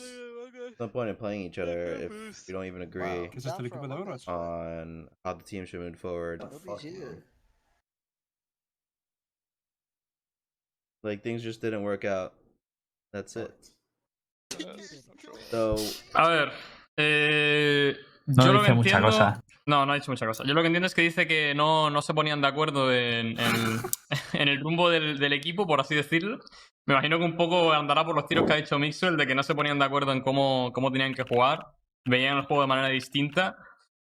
there's no point in playing each other if we don't even agree ¿Qué es esto, el equipo de Overwatch? on how the team should move forward. Like things just didn't work out. That's it. [LAUGHS] So A ver. Eh, No yo lo que mucha entiendo- cosa. No, no ha dicho mucha cosa. Yo lo que entiendo es que dice que no, no se ponían de acuerdo en, en- [LAUGHS] en el rumbo del, del equipo, por así decirlo. Me imagino que un poco andará por los tiros que ha dicho Mixwell, de que no se ponían de acuerdo en cómo, cómo tenían que jugar. Veían el juego de manera distinta.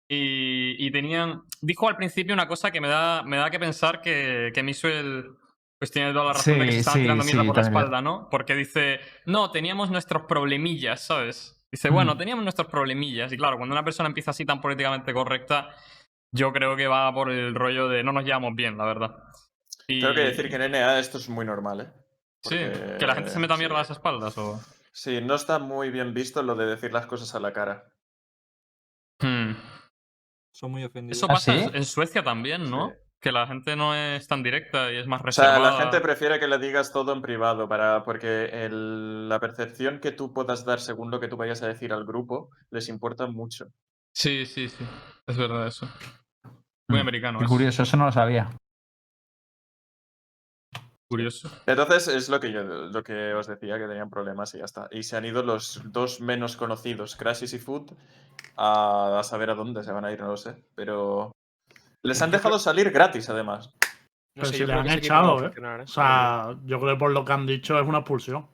Y, y tenían. Dijo al principio una cosa que me da, me da que pensar que, que Mixwell pues tiene toda la razón de que se estaban sí, tirando mierda sí, por la espalda, ¿no? Porque dice, no, teníamos nuestros problemillas, ¿sabes? Dice, bueno, Mm. teníamos nuestros problemillas. Y claro, cuando una persona empieza así tan políticamente correcta, yo creo que va por el rollo de no nos llevamos bien, la verdad. Y... Tengo que decir que en NA esto es muy normal, ¿eh? Sí, que la gente se meta sí. mierda a las espaldas o... Sí, no está muy bien visto lo de decir las cosas a la cara. Hmm. Son muy ofendidos. Eso ¿Ah, pasa sí? en- en Suecia también, ¿no? Que la gente no es tan directa y es más O sea, reservada. la gente prefiere que le digas todo en privado, para, porque el- la percepción que tú puedas dar según lo que tú vayas a decir al grupo les importa mucho. Sí, sí, sí. Es verdad eso. Muy Mm, americano. Qué eso. curioso, eso no lo sabía. Curioso. Entonces es lo que yo lo que os decía, que tenían problemas y ya está. Y se han ido los dos menos conocidos, Crashes y Food, a, a saber a dónde se van a ir, no lo sé. Pero les han [LAUGHS] dejado salir gratis, además. No Pero sé, si le han echado, ¿eh? ¿eh? O sea, yo creo que por lo que han dicho es una expulsión.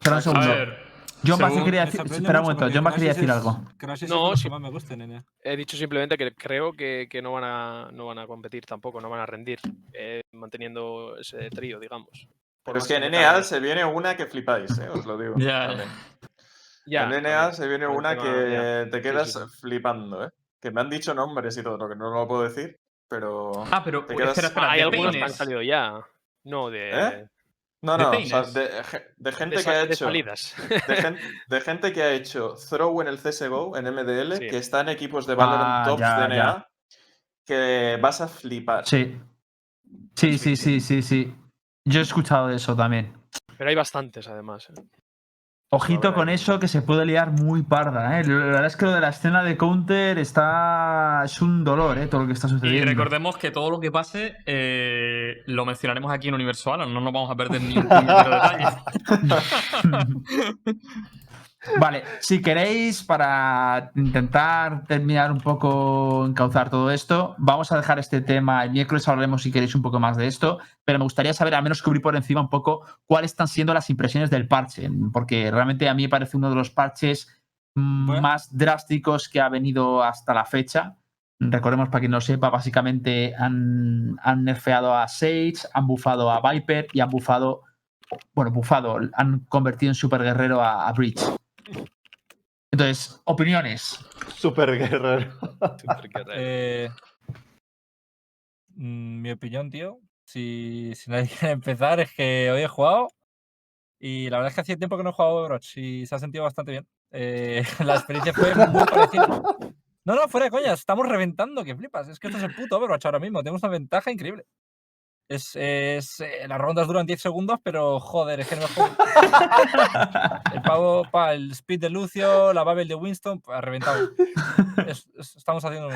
Espera un A segundo. ver, John Bass según- quería decir. Espera un momento, John Bass quería decir algo. No, que más me nene. He dicho simplemente que creo que, que no, van a, no van a competir tampoco, no van a rendir, eh, manteniendo ese trío, digamos. Pero es que en NA se viene una que flipáis, ¿eh? os lo digo. Ya, en NA se viene una que te quedas flipando, ¿eh? Que me han dicho nombres y todo, lo que no lo puedo decir, pero... Ah, pero Te espera, quedas- espera, Hay algunos que han salido ya. No, de. ¿Eh? No, ¿De no, o sea, peines? de, ge- de gente de, que ha hecho... De, gen- [LAUGHS] de gente que ha hecho throw en el CSGO, en MDL, Sí. que está en equipos de Valorant Ah, Tops ya, de NA, que vas a flipar. Sí. Sí, sí, sí, sí, sí. Yo he escuchado de eso también. Pero hay bastantes, además. ¿eh? Ojito con eso que se puede liar muy parda, ¿eh? La verdad es que lo de la escena de Counter está. Es un dolor, ¿eh? Todo lo que está Y sucediendo. recordemos que todo lo que pase eh, lo mencionaremos aquí en Universal, no nos vamos a perder ni un [LAUGHS] detalle. [LAUGHS] Vale, si queréis, para intentar terminar un poco, encauzar todo esto, vamos a dejar este tema. El miércoles hablaremos, si queréis, un poco más de esto, pero me gustaría saber, al menos cubrir por encima un poco, cuáles están siendo las impresiones del parche, porque realmente a mí me parece uno de los parches mm, Bueno. más drásticos que ha venido hasta la fecha. Recordemos, para quien no sepa, básicamente han, han nerfeado a Sage, han bufado a Viper y han bufado, bueno, bufado, han convertido en super guerrero a, a Breach. Entonces, opiniones. Super guerrero. [LAUGHS] Super guerrero. Eh, mm, mi opinión, tío, si, si nadie [LAUGHS] quiere empezar, es que hoy he jugado y la verdad es que hacía tiempo que no he jugado Overwatch y se ha sentido bastante bien. Eh, [LAUGHS] la experiencia fue muy parecida. No, no, fuera de coña, estamos reventando, que flipas. Es que esto es el puto Overwatch ahora mismo, tenemos una ventaja increíble. Es, es, eh, las rondas duran 10 segundos, pero joder, es que no jodo. [LAUGHS] El pavo, pa, el speed de Lucio, la Babel de Winston, ha reventado. Es- es- estamos haciendo un...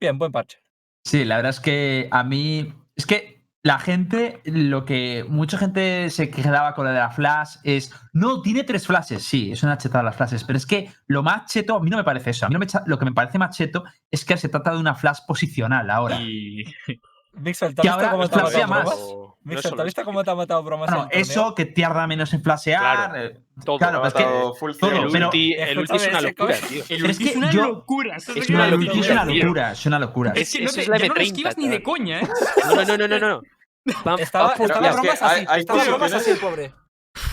Bien, buen parche. Sí, la verdad es que a mí. Es que la gente, lo que mucha gente se quedaba con lo de la flash es. No, tiene tres flashes. Sí, es una chetada las flashes. Pero es que lo más cheto, a mí no me parece eso. A mí no me lo que me parece más cheto es que se trata de una flash posicional ahora. Y Mixel, ¿te ahora cómo te ha matado? No Mixel, ¿te visto cómo te ha matado bromas torneo? eso que tarda menos en flashear. Claro, eh, todo. claro, es que. todo, pero- ulti, el ulti es una locura, tío. el Pero es ulti es que una yo- locura. es una no locura, es una locura, es una locura. Es que no Eso te, es la yo no lo M30, esquivas ni de coña, ¿eh? No, no, no, no, no. [LAUGHS] no. Estaba, bromas así, hay estaba bromas así pobre.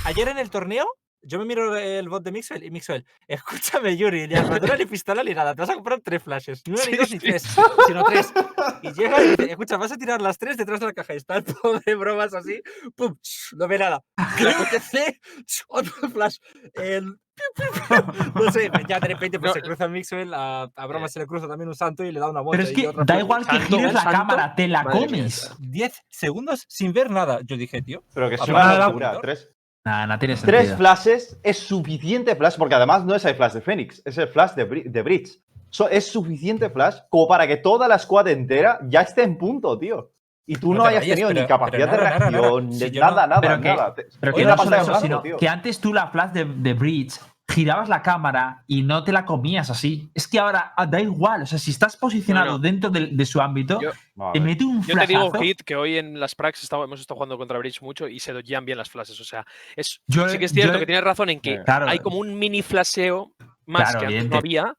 Ayer en el torneo, yo me miro el bot de Mixwell y Mixwell, [LAUGHS] escúchame, Yuri, ni armadura, ni pistola, ni nada. Te vas a comprar tres flashes. No sí, ni dos sí. ni tres, [LAUGHS] sino tres. Y llega y dice, escucha, vas a tirar las tres detrás de la caja. Y está el pobre bromas así, pum, no ve nada. otro [LAUGHS] flash. No sé, ya de repente pues, se cruza Mixwell, a, a eh. Broma se le cruza también un santo y le da una vuelta. Pero es que da igual que gires la cámara, te la comes. 10 segundos sin ver nada. Yo dije, tío. Pero que es una locura, 3. Nah, no tiene. Tres flashes es suficiente flash, porque además no es el flash de Phoenix, es el flash de, de Bridge. So, es suficiente flash como para que toda la squad entera ya esté en punto, tío. Y tú no, hayas tenido ni capacidad nada, de reacción, nada, nada, nada. pero. Que, eso, que antes tú la flash de, de Bridge girabas la cámara y no te la comías así. Es que ahora ah, da igual. O sea, si estás posicionado No, no. dentro de, de su ámbito, Yo- te mete un Yo te digo. Hit, que hoy en las prax hemos estado jugando contra Bridge mucho y se doyan bien las flashes. O sea, es, Yo- sí que es cierto yo- que tienes razón en que Claro. hay como un mini flaseo más Claro, que antes no había,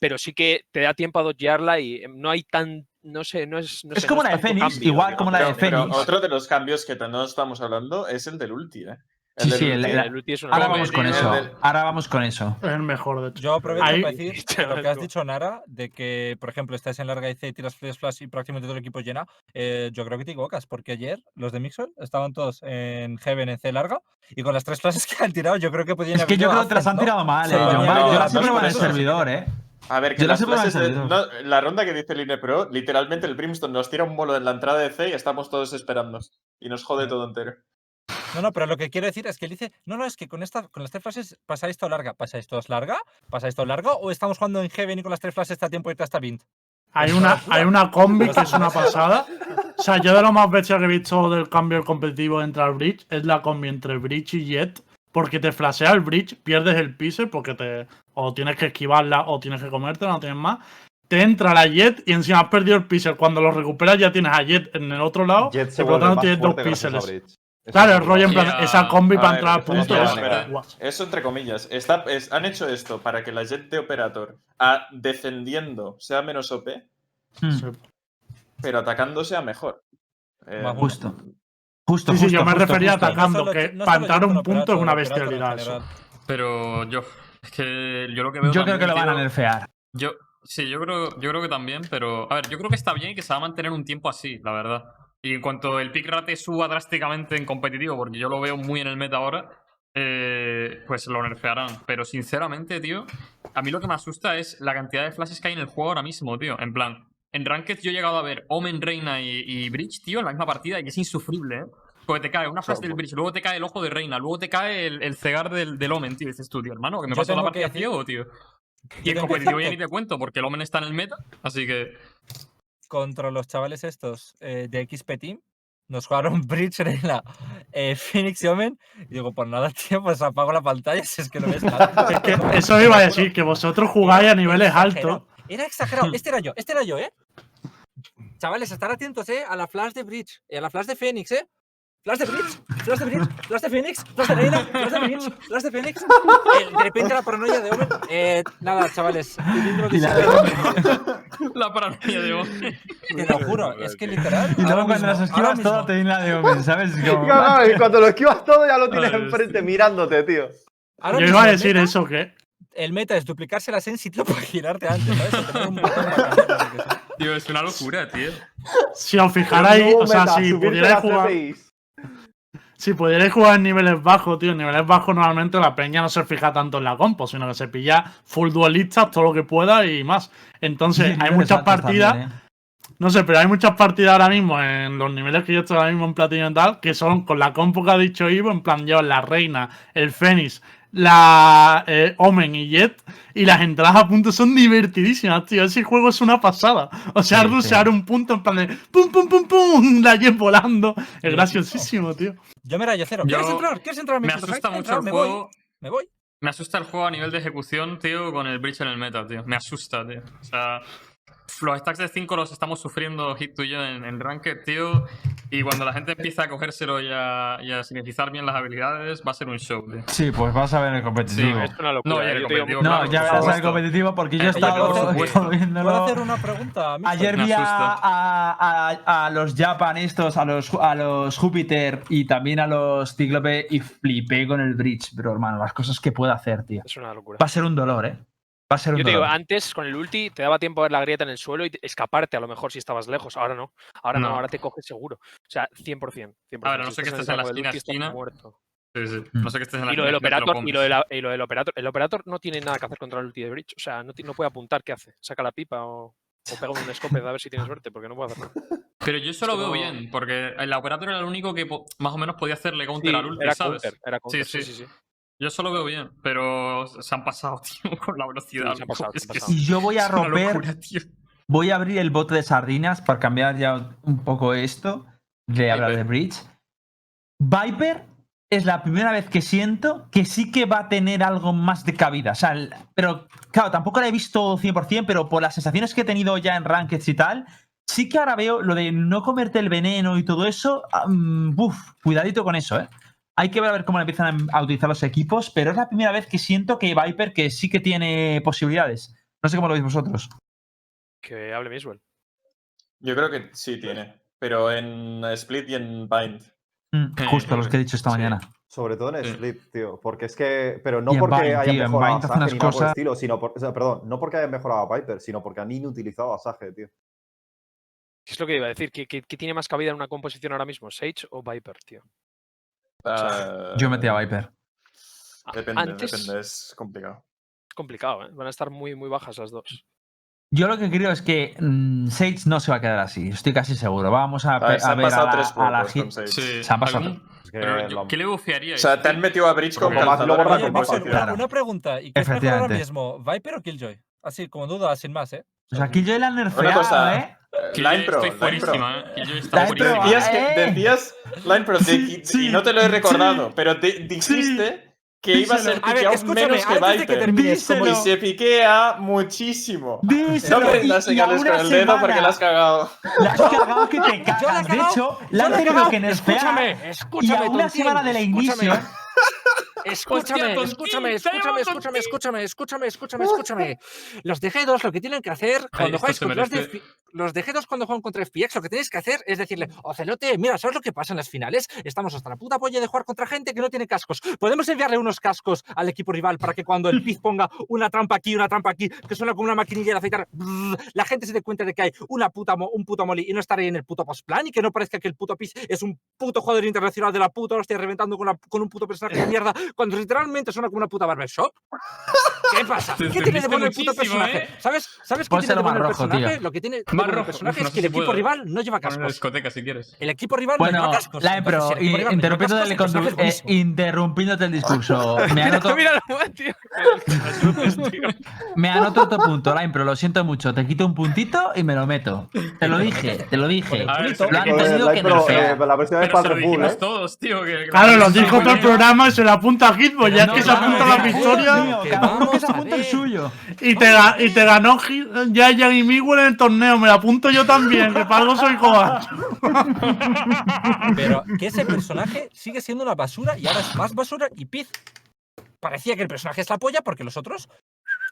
pero sí que te da tiempo a dodgearla y no hay tan. No sé, no es. No Es sé, como no la de Fénix, cambio, igual digamos. como la de pero Fénix. otro de los cambios que no estamos hablando es el del ulti, ¿eh? Sí, sí, el- el es una Ahora vamos con eso. del- Ahora vamos con eso. Es el mejor, de hecho. Yo aprovecho Ahí- para decir [LAUGHS] lo que has dicho, Nara, de que, por ejemplo, estás en larga IC y tiras flash flash y prácticamente todo el equipo llena. eh, yo creo que te equivocas, porque ayer los de Mixwell estaban todos en Heaven en C larga y con las tres flashes [LAUGHS] que han tirado, yo creo que podían Es que haber yo creo que te las han ¿no? tirado mal, eh, John. Yo las las he probado en el servidor, eh. A ver, que Yo la las de- servidor. no, la ronda que dice Line Pro, literalmente el Brimstone nos tira un bolo en la entrada de C y estamos todos esperando. Y nos jode todo entero. No, no, pero lo que quiero decir es que él dice, no, no, es que con, esta, con las tres flashes pasáis todo larga. ¿Pasáis todos larga? ¿Pasáis todo largo? ¿O estamos jugando en Heaven y con las tres flashes está a tiempo irte hasta Vint? Hay una, hay una combi que es una pasada. O sea, yo de lo más bestia que he visto del cambio del competitivo entre el Bridge es la combi entre Bridge y Jet. Porque te flashea el Bridge, pierdes el piso porque te. O tienes que esquivarla o tienes que comértela, no tienes más. Te entra la Jet y encima has perdido el piso. Cuando lo recuperas ya tienes a Jet en el otro lado. Jet se y por lo tanto tienes dos píxeles. Claro, el rollo en plan, esa combi para entrar a espera, punto espera, es. Eso entre comillas. Está, es- han hecho esto para que la jet de operator a- defendiendo sea menos OP, Hmm, pero atacando sea mejor. Eh, Justo. Justo, Sí, sí, yo me justo, refería justo. a atacando, que no para entrar un punto es una bestialidad eso. Pero yo. Es que yo lo que veo. Yo creo que lo van a nerfear. Yo, sí, yo creo, yo creo que también, pero. A ver, yo creo que está bien y que se va a mantener un tiempo así, la verdad. Y en cuanto el pick rate suba drásticamente en competitivo, porque yo lo veo muy en el meta ahora, eh, pues lo nerfearán. Pero sinceramente, tío, a mí lo que me asusta es la cantidad de flashes que hay en el juego ahora mismo, tío. En plan, en Ranked yo he llegado a ver Omen, Reina y, y Bridge, tío, en la misma partida y es insufrible, ¿eh? Porque te cae una flash del Bridge, luego te cae el ojo de Reina, luego te cae el, el cegar del, del Omen, tío. Dices tú, tío, hermano, que me pasó la partida ciego, tío. Y en competitivo ya ni te cuento, porque el Omen está en el meta, así que. Contra los chavales estos eh, de XP Team. Nos jugaron [LAUGHS] Bridge la eh, Phoenix y Omen. Y digo, pues nada, tío, pues apago la pantalla si es que no ves nada. Es que [LAUGHS] eso iba a decir, que vosotros jugáis a niveles altos. Era exagerado. [LAUGHS] Este era yo, este era yo, ¿eh? Chavales, estar atentos, ¿eh? A la flash de Bridge y a la flash de Phoenix, ¿eh? Flash de Bridge, flash de Bridge, flash de Phoenix, flash de Reina, flash de Bridge, flash de Phoenix. Eh, de repente la paranoia de Omen. Eh, nada, chavales. [LAUGHS] la- paranoia de Omen. Te lo juro, es que literal. Y luego cuando las esquivas todo te viene la de Omen, ¿sabes? Es [LAUGHS] como- No, no, y cuando lo esquivas todo ya lo tienes enfrente sí. mirándote, tío. ahora Yo iba a el decir meta- eso, que El meta es duplicarse la sensitiva para girarte antes, ¿sabes? Un qué. Tío, es una locura, tío. [LAUGHS] Si os fijarais, Nuevo o sea, si pudierais jugar. Si pudierais jugar en niveles bajos, tío, en niveles bajos normalmente la peña no se fija tanto en la compo, sino que se pilla full duelistas, todo lo que pueda y más. Entonces, [LAUGHS] hay muchas partidas, también, ¿eh? no sé, pero hay muchas partidas ahora mismo en los niveles que yo estoy ahora mismo en platino y tal, que son con la compo que ha dicho Ivo, en plan yo, la reina, el Fénix, la eh, Omen y Jet, y las entradas a punto son divertidísimas, tío. Ese juego es una pasada. O sea, Sí, rusear un punto en plan de pum, pum, pum, pum, la Jet volando. Es graciosísimo, tío. Yo me rayo cero. Yo- ¿Quieres entrar? ¿Quieres entrar a mi Me puto asusta mucho el me juego. Voy, me voy. Me asusta el juego a nivel de ejecución, tío, con el breach en el meta, tío. Me asusta, tío. O sea, los stacks de 5 los estamos sufriendo hit to yo en, en Ranked, tío. Y cuando la gente empieza a cogérselo y a, y a sintetizar bien las habilidades, va a ser un show, tío. Sí, pues vas a ver el competitivo. Sí, Es una locura. No, y el yo te digo, competitivo, No, claro, ya verás el competitivo porque yo estado por supuesto. ¿Puedo viéndolo. hacer una pregunta? mister? Ayer vi a, a- los Japan estos, a los, a los Júpiter y también a los Cíclope y flipé con el Bridge, pero hermano, las cosas que puede hacer, tío. Es una locura. Va a ser un dolor, ¿eh? Va a ser un Yo te digo, antes con el ulti te daba tiempo a ver la grieta en el suelo y te- escaparte a lo mejor si estabas lejos. Ahora no. Ahora no, No. ahora te coges seguro. O sea, 100%. 100%. A ver, a no Si ser que estás estés en la esquina, esquina. muerto. Sí, sí. Mm. No sé que estés en la Y lo del te lo operator, y lo, de la- y lo del operator, el operator no tiene nada que hacer contra el ulti de Bridge. O sea, no, puede apuntar, ¿qué hace? Saca la pipa o, o pega un escope a ver si tiene suerte, porque no puede hacer nada. Pero yo eso lo veo bien, porque el operator era el único que más o menos podía hacerle counter Sí, al ulti, era ¿sabes? counter, era counter, sí, sí, sí. sí, sí. Yo eso lo veo bien, pero se han pasado, [LAUGHS] tío, con la velocidad. Sí, se han pasado, Es se han que pasado. Y yo voy a romper, locura, tío. voy a abrir el bote de sardinas para cambiar ya un poco esto de hablar de Bridge. Viper es la primera vez que siento que sí que va a tener algo más de cabida. O sea, el- pero claro, tampoco la he visto 100%, pero por las sensaciones que he tenido ya en Rankeds y tal, sí que ahora veo lo de no comerte el veneno y todo eso. uf, cuidadito con eso, ¿eh? Hay que ver a ver cómo empiezan a utilizar los equipos, pero es la primera vez que siento que Viper que sí que tiene posibilidades. No sé cómo lo veis vosotros. Que hable Miswell. Yo creo que sí tiene, pero en Split y en Bind. Mm, justo los que he dicho esta sí. mañana. Sobre todo en. Split, tío. Porque es que. Pero no porque Vine, hayan tío, mejorado a Sage nada por cosas- estilo, sino por, o sea, perdón, no porque hayan mejorado a Viper, sino porque han inutilizado a Sage, tío. ¿Qué es lo que iba a decir? ¿Qué, qué- qué tiene más cabida en una composición ahora mismo? ¿Sage o Viper, tío? Ah, Yo metí a Viper. Depende, Antes depende, es complicado. es complicado, ¿eh? Van a estar muy, muy bajas las dos. Yo lo que creo es que mm, Sage no se va a quedar así, estoy casi seguro. Vamos a, A ver, se a han ver a la, tres a la hit-. Sí, Se han pasado. Es que Pero yo- lo- ¿qué le O bufiaríais? sea, te han metido a Bridge Como más lo borra una, Claro. una pregunta. ¿Y qué es mejor ahora mismo? ¿Viper o Killjoy? Así, como duda, sin más, ¿eh? O sea, Killjoy la han nerfeado, cosa, ¿eh? Que Line Pro, estoy Line Pro. ¿eh? Que yo está Line Pro, fuerísima. Decías, que, ¡Eh! decías Line Pro, Sí, y- sí, y no te lo he sí. recordado, pero te dijiste que iba a ser Díselo. A ver, piqueado menos que de que Viper. termines, como Y Díselo. se piquea muchísimo. Díselo, No y- prendas y señales con el dedo porque la has cagado. La has cagado que te [LAUGHS] la cagas. De hecho, la han la tenido que nerfear. Escúchame, Y escúchame, a una semana del escúchame. inicio. Escúchame, escúchame, escúchame, escúchame, escúchame, escúchame, escúchame, escúchame. Los de G2 lo que tienen que hacer cuando se contra los de, merece. F- los de G2 cuando juegan contra FPX, lo que tenéis que hacer es decirle, Ocelote, mira, ¿sabes lo que pasa en las finales? Estamos hasta la puta polla de jugar contra gente que no tiene cascos. Podemos enviarle unos cascos al equipo rival para que cuando el Piz ponga una trampa aquí, una trampa aquí, que suena como una maquinilla de afeitar, la gente se dé cuenta de que hay una puta un puto molly y no estar ahí en el puto postplan y que no parezca que el puto Piz es un puto jugador internacional de la puta hostia reventando con, la- con un puto personaje de mierda cuando literalmente suena como una puta barbershop. [LAUGHS] ¿Qué pasa? ¿Qué tiene de bueno el puto personaje? ¿eh? ¿Sabes, ¿sabes qué tiene de bueno el rojo, personaje? tío. Lo que tiene de Más bueno el rojo. personaje no es que el equipo puedo. rival no lleva una cascos. discoteca si quieres. El equipo rival no Bueno, lleva cascos. la Entonces, pero si no lleva interrumpiéndote cascos, el es eh, interrumpiéndote el discurso. [LAUGHS] Me anoto, Mira, mira, tío. me anoto otro punto, Line, pero lo siento mucho. Te quito un puntito y me lo meto. Te lo dije, te lo dije. Lo han Line, que nerfear. eh, la vez Pero para ¿eh? todos, tío. Claro, la lo dijo todo el programa y se le apunta a Hitbox. Ya es No, que se apunta la victoria. Se el suyo. Y te, ga- y te ganó Yayan y Miguel en el torneo. Me lo apunto yo también, que para algo soy cobarde. [LAUGHS] Pero que ese personaje sigue siendo una basura y ahora es más basura y Piz. Parecía que el personaje es la polla porque los otros,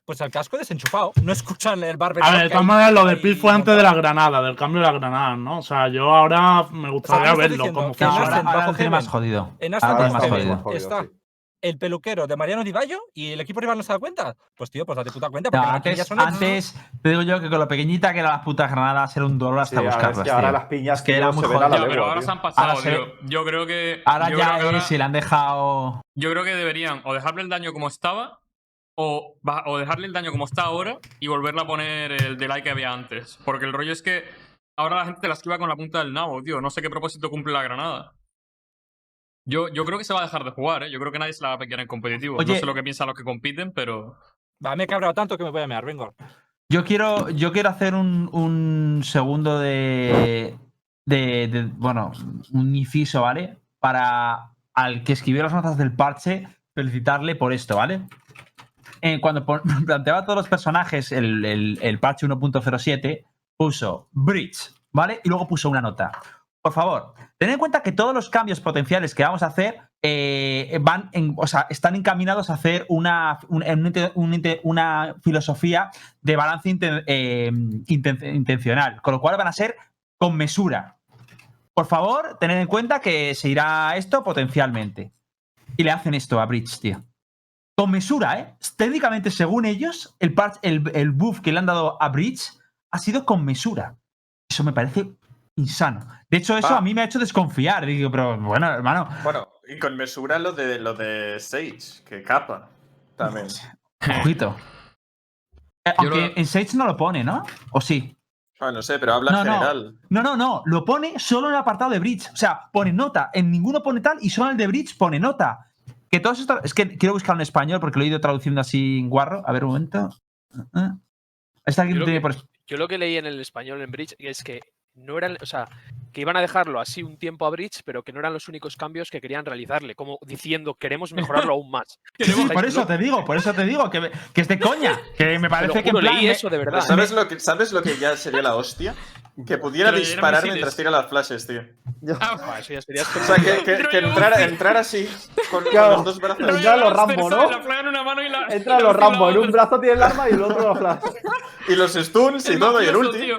pues al casco desenchufado. No escuchan el barber. A ver, de todas maneras, lo de Pit fue antes de la granada, del cambio de la granada, ¿no? O sea, yo ahora me gustaría ¿qué estás verlo cómo Que ahora, ahora bajo lo tiene Heaven. más jodido. En Ahora Aston Ahora más jodido, está. El peluquero de Mariano Di Bayo y el equipo rival no se da cuenta. Pues tío, pues date puta cuenta. Porque antes, son hechas. antes, te digo yo que con lo pequeñita que eran las putas granadas era un dolor hasta Sí, ahora es buscarlas. que ahora las piñas, Es que tío, era se muy la. Ya, pero ahora tío. se han pasado, se-. Yo creo que. Ahora yo ya creo que ahora- es, si le han dejado. Yo creo que deberían o dejarle el daño como estaba o, dejarle el daño como está ahora y volverle a poner el delay que había antes. Porque el rollo es que ahora la gente te la esquiva con la punta del nabo, tío. No sé qué propósito cumple la granada. Yo, yo creo que se va a dejar de jugar, ¿eh? Yo creo que nadie se la va a pegar en competitivo. Oye- no sé lo que piensan los que compiten, pero... Va, me he cabreado tanto que me voy a mear, vengo. Yo quiero, yo quiero hacer un, un segundo de, de, de- Bueno, un inciso, ¿vale? Para al que escribió las notas del parche, felicitarle por esto, ¿vale? Eh, cuando [LAUGHS] planteaba todos los personajes el, el- el parche 1.07, puso Bridge, ¿vale? Y luego puso una nota. Por favor, tened en cuenta que todos los cambios potenciales que vamos a hacer eh, van o sea, están encaminados a hacer una, una filosofía de balance eh, inten- intencional, con lo cual van a ser con mesura. Por favor, tened en cuenta que se irá esto potencialmente. Y le hacen esto a Bridge, tío. Con mesura, ¿eh? Técnicamente, según ellos, el, el, el buff que le han dado a Bridge ha sido con mesura. Eso me parece insano. De hecho, eso Ah. a mí me ha hecho desconfiar. Digo, pero bueno, hermano, Bueno, y con mesura lo de lo de Sage, que capa también. [LAUGHS] ojito. Eh, aunque lo- en Sage no lo pone, ¿no? ¿O sí? Ah, no sé, pero habla No, en general. No, no, no. Lo pone solo en el apartado de Bridge. O sea, pone nota. En ninguno pone tal y solo en el de Bridge pone nota. Que todos estos. Es que quiero buscar en español porque lo he ido traduciendo así en guarro. A ver, un momento. Ah. Está aquí Yo lo tiene que- por- Yo lo que leí en el español en Bridge es que no eran, o sea, que iban a dejarlo así un tiempo a Bridge, pero que no eran los únicos cambios que querían realizarle, como diciendo queremos mejorarlo [LAUGHS] aún más. [LAUGHS] Sí, [LAUGHS] sí, por eso te digo, por eso te digo que, que es de coña. Que me parece que en plan. leí me- eso de Pero verdad. ¿sabes lo, que, ¿Sabes lo que ya sería la hostia? Que pudiera disparar mientras tira las flashes, tío. Ah, eso ya sería O sea, que, entrar así, con, con los dos brazos. Entra los Rambo, ¿no? La plaga en una mano y la... Entra los Rambo, en un brazo tiene el arma y el otro la flash. Y los stuns y todo, y el ulti.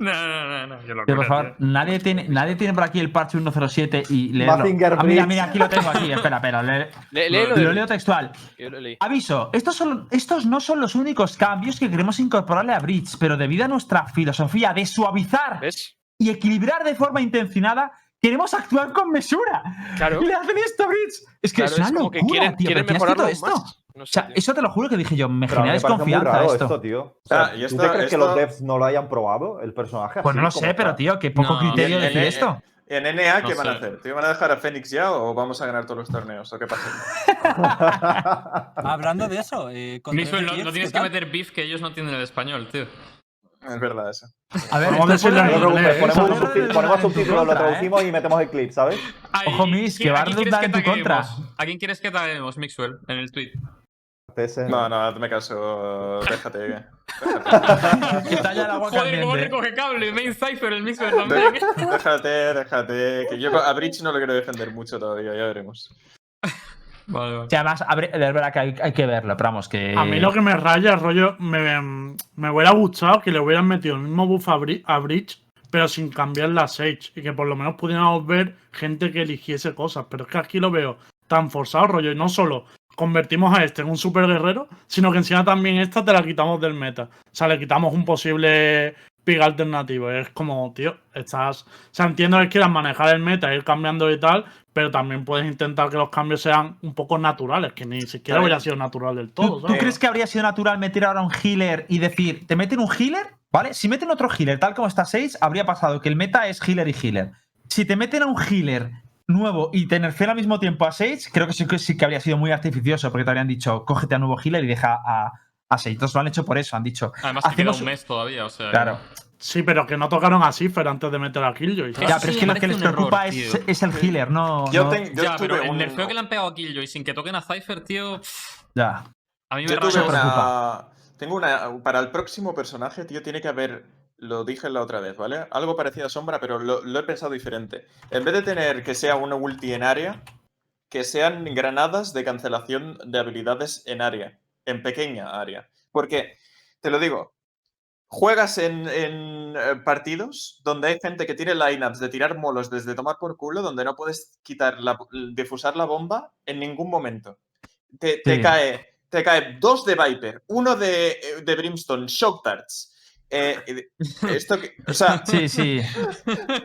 No, no, no, no. Qué Tío, locura, por favor, nadie tiene, nadie tiene por aquí el parche 107 y leerlo. Ah, mira, mira, aquí lo tengo aquí. Espera, espera. le- Le- léelo lo de- leo textual. Yo lo leí. Aviso, estos, son, estos no son los únicos cambios que queremos incorporarle a Bridge, pero debido a nuestra filosofía de suavizar ¿Ves? y equilibrar de forma intencionada, queremos actuar con mesura. Claro. Y le hacen esto a Bridge. Es que Claro, es una es como locura, que quieren, tío. quieren ¿pero quién ha mejorarlo esto? más. No O sea, tío. eso te lo juro que dije yo, me Pero genera me raro esto. esto, tío. O sea, Ah, y ¿Tú te crees que los devs no lo hayan probado, el personaje? Pues no lo sé, pero tío, qué poco No, criterio el- decir el- esto. En NA, No ¿qué van a hacer? ¿Te van a dejar a Fénix ya o vamos a ganar todos los torneos? ¿O qué pasa? [LAUGHS] Hablando de eso, eh, no, no tienes ¿qué que meter beef que ellos no tienen el español, tío. Es verdad eso. A ver, Eh, ponemos, de- subtítulos, lo ¿eh? traducimos y metemos el clip, ¿sabes? Ojo, Miss, ¿qui- que va a redundar en tu contra. ¿A quién quieres que taguemos, Mixwell, en el tweet? No, no, hazme caso. Déjate. [LAUGHS] déjate. Está ya el agua Joder, cómo recoge cable. Main Cypher, el Mixwell también. Déjate, déjate. Que yo a Bridge no lo quiero defender mucho todavía, ya veremos. Vale, vale. Sí, además, de verdad que hay, hay que verlo, pero vamos, que. A mí lo que me raya, rollo, me, me hubiera gustado que le hubieran metido el mismo buff a, Bri- a Bridge, pero sin cambiar la Sage. Y que por lo menos pudiéramos ver gente que eligiese cosas. Pero es que aquí lo veo tan forzado, rollo. Y no solo convertimos a este en un super guerrero, sino que encima también esta te la quitamos del meta. O sea, le quitamos un posible pick alternativo. Es como, tío, estás. O sea, entiendo que quieras manejar el meta, ir cambiando y tal, pero también puedes intentar que los cambios sean un poco naturales, que ni siquiera hubiera sido natural del ¿Tú, todo. tú crees que habría sido natural meter ahora un healer y decir, te meten un healer? ¿Vale? Si meten otro healer, tal como está 6, habría pasado que el meta es healer y healer. Si te meten a un healer nuevo y te nerfean al mismo tiempo a 6, creo que sí, que sí que habría sido muy artificioso, porque te habrían dicho, cógete a nuevo healer y deja a, a 6. Entonces lo han hecho por eso, han dicho. Además, te queda hacemos- un mes todavía, o sea. Claro. Sí, pero que no tocaron a Cipher antes de meter a Killjoy. ¿sabes? Ya, pero es que lo que les preocupa error, es, es el healer, no. Yo, no- ten- yo ya, pero el nerfeo que le han pegado a Killjoy sin que toquen a Cypher, tío. pff, Ya. A mí me Yo me una. Tengo una. Para el próximo personaje, tío, tiene que haber. Lo dije la otra vez, ¿vale? Algo parecido a Sombra, pero lo, lo he pensado diferente. En vez de tener que sea una ulti en área, que sean granadas de cancelación de habilidades en área. En pequeña área. Porque, te lo digo, juegas en, en, eh, partidos donde hay gente que tiene lineups de tirar molos desde tomar por culo, donde no puedes quitar la, difusar la bomba en ningún momento. Te, te Sí. cae, te cae dos de Viper, uno de, eh, de Brimstone, Shock Darts. Eh, de- esto que, o sea, Sí, sí.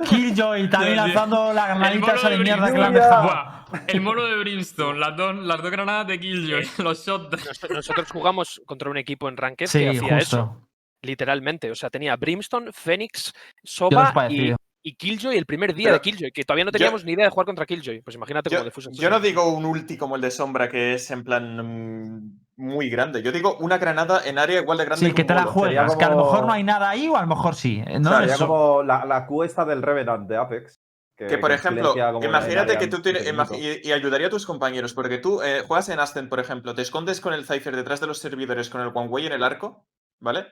Killjoy también lanzando la El granadita mono esa de de mierda que le han dejado. El mono de Brimstone, las dos, las dos granadas de Killjoy, los shots. Nos- Nosotros jugamos contra un equipo en Ranked Sí, que hacía eso. justo. Literalmente. O sea, tenía Brimstone, Phoenix, Soba y, y Killjoy el primer día Pero de Killjoy, que todavía no yo- teníamos ni idea de jugar contra Killjoy. Pues imagínate yo, cómo defusas yo eso. no digo un ulti como el de Sombra, que es en plan mm, muy grande. Yo digo una granada en área igual de grande Sí, que te la juegas. Que a lo mejor no hay nada ahí o a lo mejor sí. ¿eh? ¿no? Sería Eso- como la, la Q esta del Revenant de Apex. Que por ejemplo, imagínate que tú tienes. Y, y ayudaría a tus compañeros, porque tú eh, juegas en Ascent, por ejemplo, te escondes con el Cypher detrás de los servidores con el One Way en el arco, ¿vale?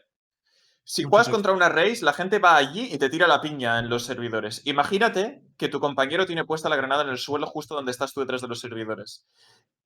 Si juegas contra una race, la gente va allí y te tira la piña en los servidores. Imagínate que tu compañero tiene puesta la granada en el suelo justo donde estás tú detrás de los servidores.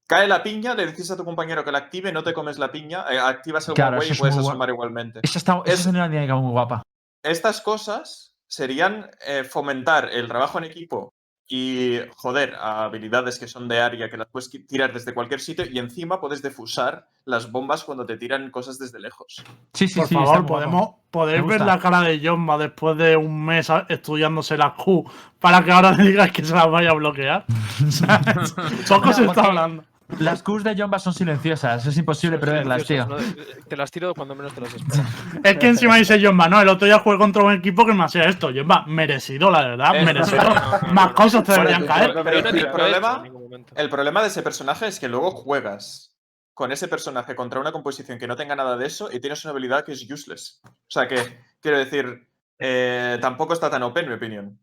Cae la piña, le dices a tu compañero que la active, no te comes la piña, eh, activas el Claro, y es puedes asomar igualmente. Eso está, eso Es- es una dinámica muy guapa. Estas cosas serían eh, fomentar el trabajo en equipo y, joder, a habilidades que son de área que las puedes tirar desde cualquier sitio y encima puedes defusar las bombas cuando te tiran cosas desde lejos. Sí, sí, Por sí. favor, podemos, ¿podéis Me ver la cara de Jomba después de un mes estudiándose la Q para que ahora [LAUGHS] digas que se las vaya a bloquear? [LAUGHS] [LAUGHS] Poco se está hablando. Las Qs de Jomba son silenciosas. Es imposible preverlas, tío. Te las tiro cuando menos te las esperas. [LAUGHS] Es que encima dice Jomba, no, el otro día jugué contra un equipo que me hacía esto. Jomba, merecido, la verdad, merecido. no, [LAUGHS] Más cosas te deberían caer. el problema-. El problema de ese personaje es que luego juegas con ese personaje contra una composición que no tenga nada de eso y tienes una habilidad que es useless. O sea que, quiero decir, eh, tampoco está tan OP en mi opinión.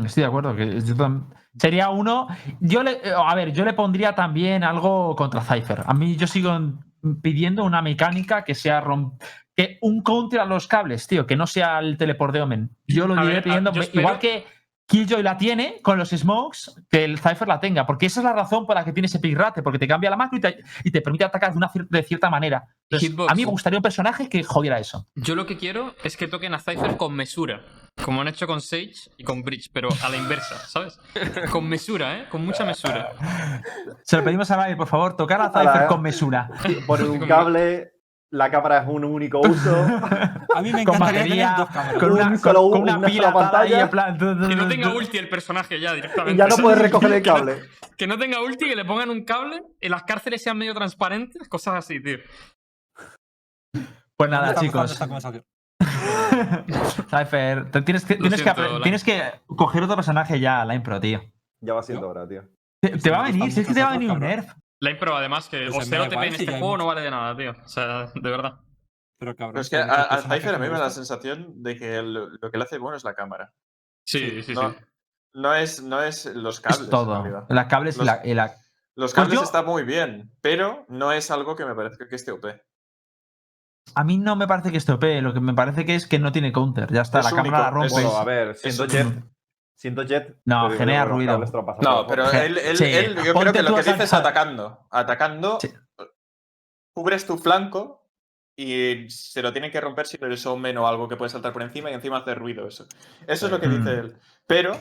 Mm, Estoy de acuerdo. Que yo tam- sería uno. Yo le, eh, a ver, yo le pondría también algo contra Cypher. A mí yo sigo en- pidiendo una mecánica que sea rom- que un counter a los cables, tío, que no sea el teleport de Omen. Yo lo diré ver, pidiendo, igual que Killjoy la tiene con los smokes, que el Cypher la tenga, porque esa es la razón por la que tiene ese pick rate, porque te cambia la macro y te, y te permite atacar de, una cier- de cierta manera. Entonces, a mí me gustaría un personaje que jodiera eso. Yo lo que quiero es que toquen a Cypher con mesura. Como han hecho con Sage y con Bridge, pero a la inversa, ¿sabes? Con mesura, ¿eh? Con mucha mesura. Se lo pedimos a Bayer, por favor, tocar a Cypher eh. con mesura. Poner un cable, la cámara es un único uso. [LAUGHS] A mí me Con encantaría batería, tener dos cámaras. con una, Un con- solo- con una una pila pantalla. en plan, Que no tenga ulti el personaje ya directamente. y ya no puedes recoger el cable. Que no tenga ulti, que le pongan un cable, y las cárceles sean medio transparentes, cosas así, tío. Pues nada, chicos. [LAUGHS] Cypher, te tienes que, tienes, que, siento, Line. tienes que coger otro personaje ya, Line Pro, tío. Ya va siendo hora, tío. Te, te va a venir, si es que te va a venir un nerf. La impro, además, que Pues o 0 TP en si este juego no vale de nada, tío. O sea, de verdad. Pero cabrón. Pero es que a- personajes Cypher a que mí me da la sensación de que el- lo que le hace bueno es la cámara. Sí, sí, no, sí. no es, no es los cables. Es en todo. realidad. Las cables y Los- la, y la- Los Pues cables yo- está muy bien, pero no es algo que me parezca que esté OP. A mí no me parece que esté OP, lo que me parece que es que no tiene counter. Ya está, Es la cámara la único, es rompes. Bueno, a ver, siendo es Jet. Siendo Jet. No, digo genera ruido. No, pero él, él- sí. él- yo Ponte creo que lo que dice es atacando. Atacando, Sí. cubres tu flanco y se lo tienen que romper si eres Omen o algo que puede saltar por encima y encima hace ruido eso. Eso es lo que Mm. dice él. Pero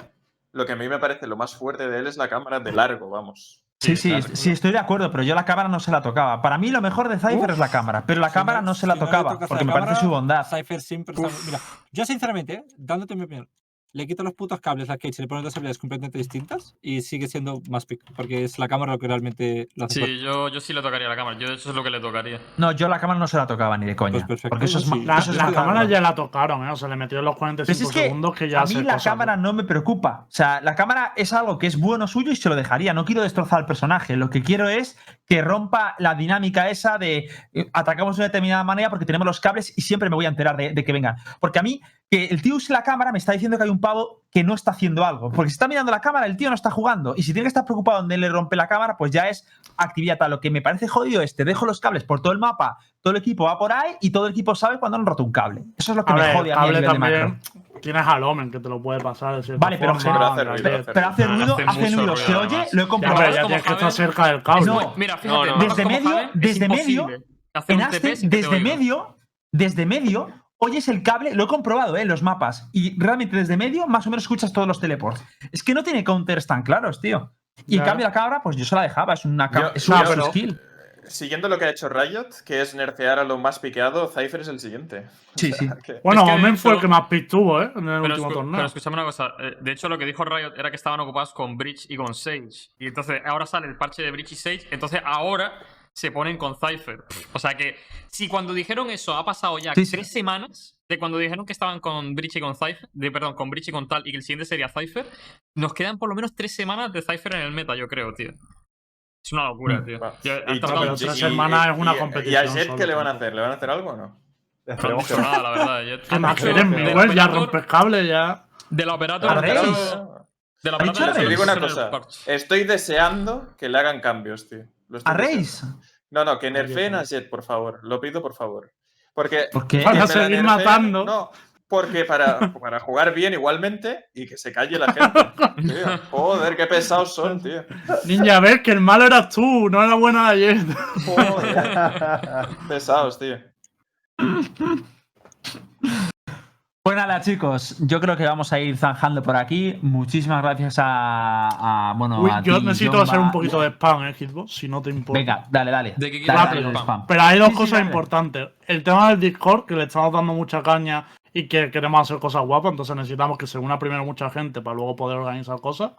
lo que a mí me parece lo más fuerte de él es la cámara de largo, vamos. Sí, sí, claro. sí, estoy de acuerdo, pero yo la cámara no se la tocaba. Para mí lo mejor de Cypher Uf. es la cámara, pero la Si cámara no se la si tocaba, porque la me parece su bondad. Cypher siempre está- Mira, yo sinceramente, ¿eh? dándote mi opinión, le quito los putos cables a Cage y le pones dos habilidades completamente distintas y sigue siendo más pick, porque es la cámara lo que realmente lo hace. Sí, yo, yo sí le tocaría la cámara. Yo, de hecho, es lo que le tocaría. No, yo la cámara no se la tocaba ni de coña. Pues perfecto, porque eso es, sí. La, eso es la más cámara ya la tocaron, ¿eh? O sea, le metieron los 45 Pues es que segundos que ya a mí la cosas, cámara no me preocupa. O sea, la cámara es algo que es bueno suyo y se lo dejaría. No quiero destrozar al personaje. Lo que quiero es que rompa la dinámica esa de eh, atacamos de una determinada manera porque tenemos los cables y siempre me voy a enterar de, de que vengan. Porque a mí, que el tío use la cámara me está diciendo que hay un pavo que no está haciendo algo. Porque si está mirando la cámara, el tío no está jugando. Y si tiene que estar preocupado donde le rompe la cámara, pues ya es actividad tal. Lo que me parece jodido es te dejo los cables por todo el mapa, todo el equipo va por ahí y todo el equipo sabe cuando han roto un cable. Eso es lo que A me ver, jode a mí a cable nivel de macro. también tienes al Omen que te lo puede pasar de cierta Vale, pero forma, Pero hace ruido, hace Pero hace ruido, hace hace ruido, ruido, se oye, además. lo he Ya, comprobado. ya como tienes que estar Javier. cerca del cable. No, Mira, fíjate, no, no. Desde medio- desde medio, En desde medio, desde medio, oyes el cable, lo he comprobado ¿eh? en los mapas, y realmente desde medio más o menos escuchas todos los teleports. Es que no tiene counters tan claros, tío. Y en cambio la cabra, pues yo se la dejaba, es una, Yo- es yo- una pero- skill. Siguiendo lo que ha hecho Riot, que es nerfear a lo más piqueado, Cypher es el siguiente. Sí, sí. Que- Bueno, Es que Omen fue el que más pick tuvo, ¿eh? En el Pero, último torneo. pero escúchame una cosa. eh, De hecho, lo que dijo Riot era que estaban ocupados con Breach y con Sage. Y entonces ahora sale el parche de Breach y Sage. Entonces ahora se ponen con Cypher. O sea que si cuando dijeron eso ha pasado ya Sí, sí. tres semanas de cuando dijeron que estaban con Breach y con Cypher, de, perdón, con Breach y con tal y que el siguiente sería Cypher, nos quedan por lo menos tres semanas de Cypher en el meta, yo creo, tío. Es una locura, tío. Va. Ya- Y- pero tres y- semanas es una competición ¿Y a Jet qué le van a tío. hacer? ¿Le van a hacer algo o no? Esperemos que nada, la verdad. Jet. Más quieren, Miguel, ya rompes cable, ya. Del operator. ¿A Reis? Del ¿Ha operator dicho le Te digo una cosa. Estoy deseando que le hagan cambios, tío. Lo estoy ¿A. Reis? No, no, que nerfeen a Jet, por favor. Lo pido, por favor. Porque. ¿Por qué? Para seguir nerfeen- matando. No, porque para, para jugar bien igualmente y que se calle la gente. [LAUGHS] Tío, joder, qué pesados son, tío. Ninja, ves que el malo eras tú, no era buena ayer. Joder. [LAUGHS] pesados, tío. Nada, chicos, yo creo que vamos a ir zanjando por aquí. Muchísimas gracias a, a- bueno, Uy, a yo ti, necesito Jomba. hacer un poquito de spam, eh, Hitbox, si no te importa. Venga, dale, dale. ¿De qué Dale, quieres dale, hacer dale, spam? Pero hay dos Sí, cosas importantes. El tema del Discord, que le estamos dando mucha caña y que queremos hacer cosas guapas, entonces necesitamos que se una primero mucha gente para luego poder organizar cosas.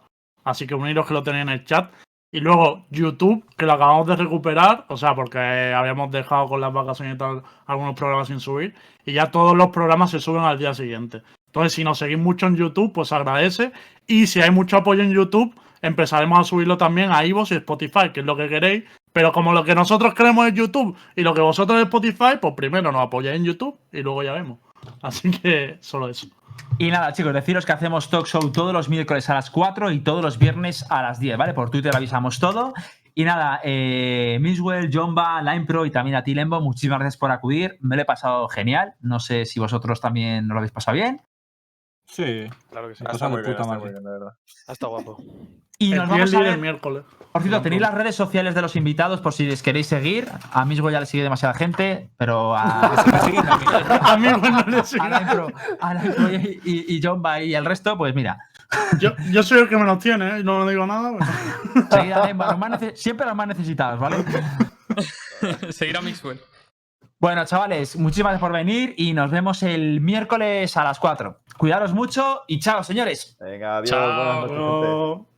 Así que uniros que lo tenéis en el chat. Y luego YouTube, que lo acabamos de recuperar, o sea, porque habíamos dejado con las vacaciones y tal algunos programas sin subir, y ya todos los programas se suben al día siguiente. Entonces, si nos seguís mucho en YouTube, pues agradece. Y si hay mucho apoyo en YouTube, empezaremos a subirlo también a iVoox y Spotify, que es lo que queréis. Pero como lo que nosotros queremos es YouTube y lo que vosotros es Spotify, pues primero nos apoyáis en YouTube y luego ya vemos. Así que solo eso. Y nada, chicos, deciros que hacemos talk show todos los miércoles a las 4 y todos los viernes a las 10, ¿vale? Por Twitter avisamos todo. Y nada, eh, Miswell, Jomba, Line Pro y también a ti, Lembo, muchísimas gracias por acudir. Me lo he pasado genial. No sé si vosotros también lo habéis pasado bien. Sí. Claro que sí. Está muy bien, puta está madre. muy bien, de verdad. Está guapo. Y el nos vamos a libre ver. el miércoles. Por cierto, No, tenéis las redes sociales de los invitados por si les queréis seguir. A Miswell ya le sigue demasiada gente, pero a, [LAUGHS] [LAUGHS] A no le sigue. Y, y, y Jomba y el resto, pues mira, Yo, yo soy el que menos tiene, ¿eh? no digo nada. pero- seguid a los más siempre los más necesitados, ¿vale? [LAUGHS] Seguir a Mixwell. Bueno, chavales, muchísimas gracias por venir y nos vemos el miércoles a las 4. Cuidaros mucho y chao, señores. Venga, adiós. Chao. buenas noches,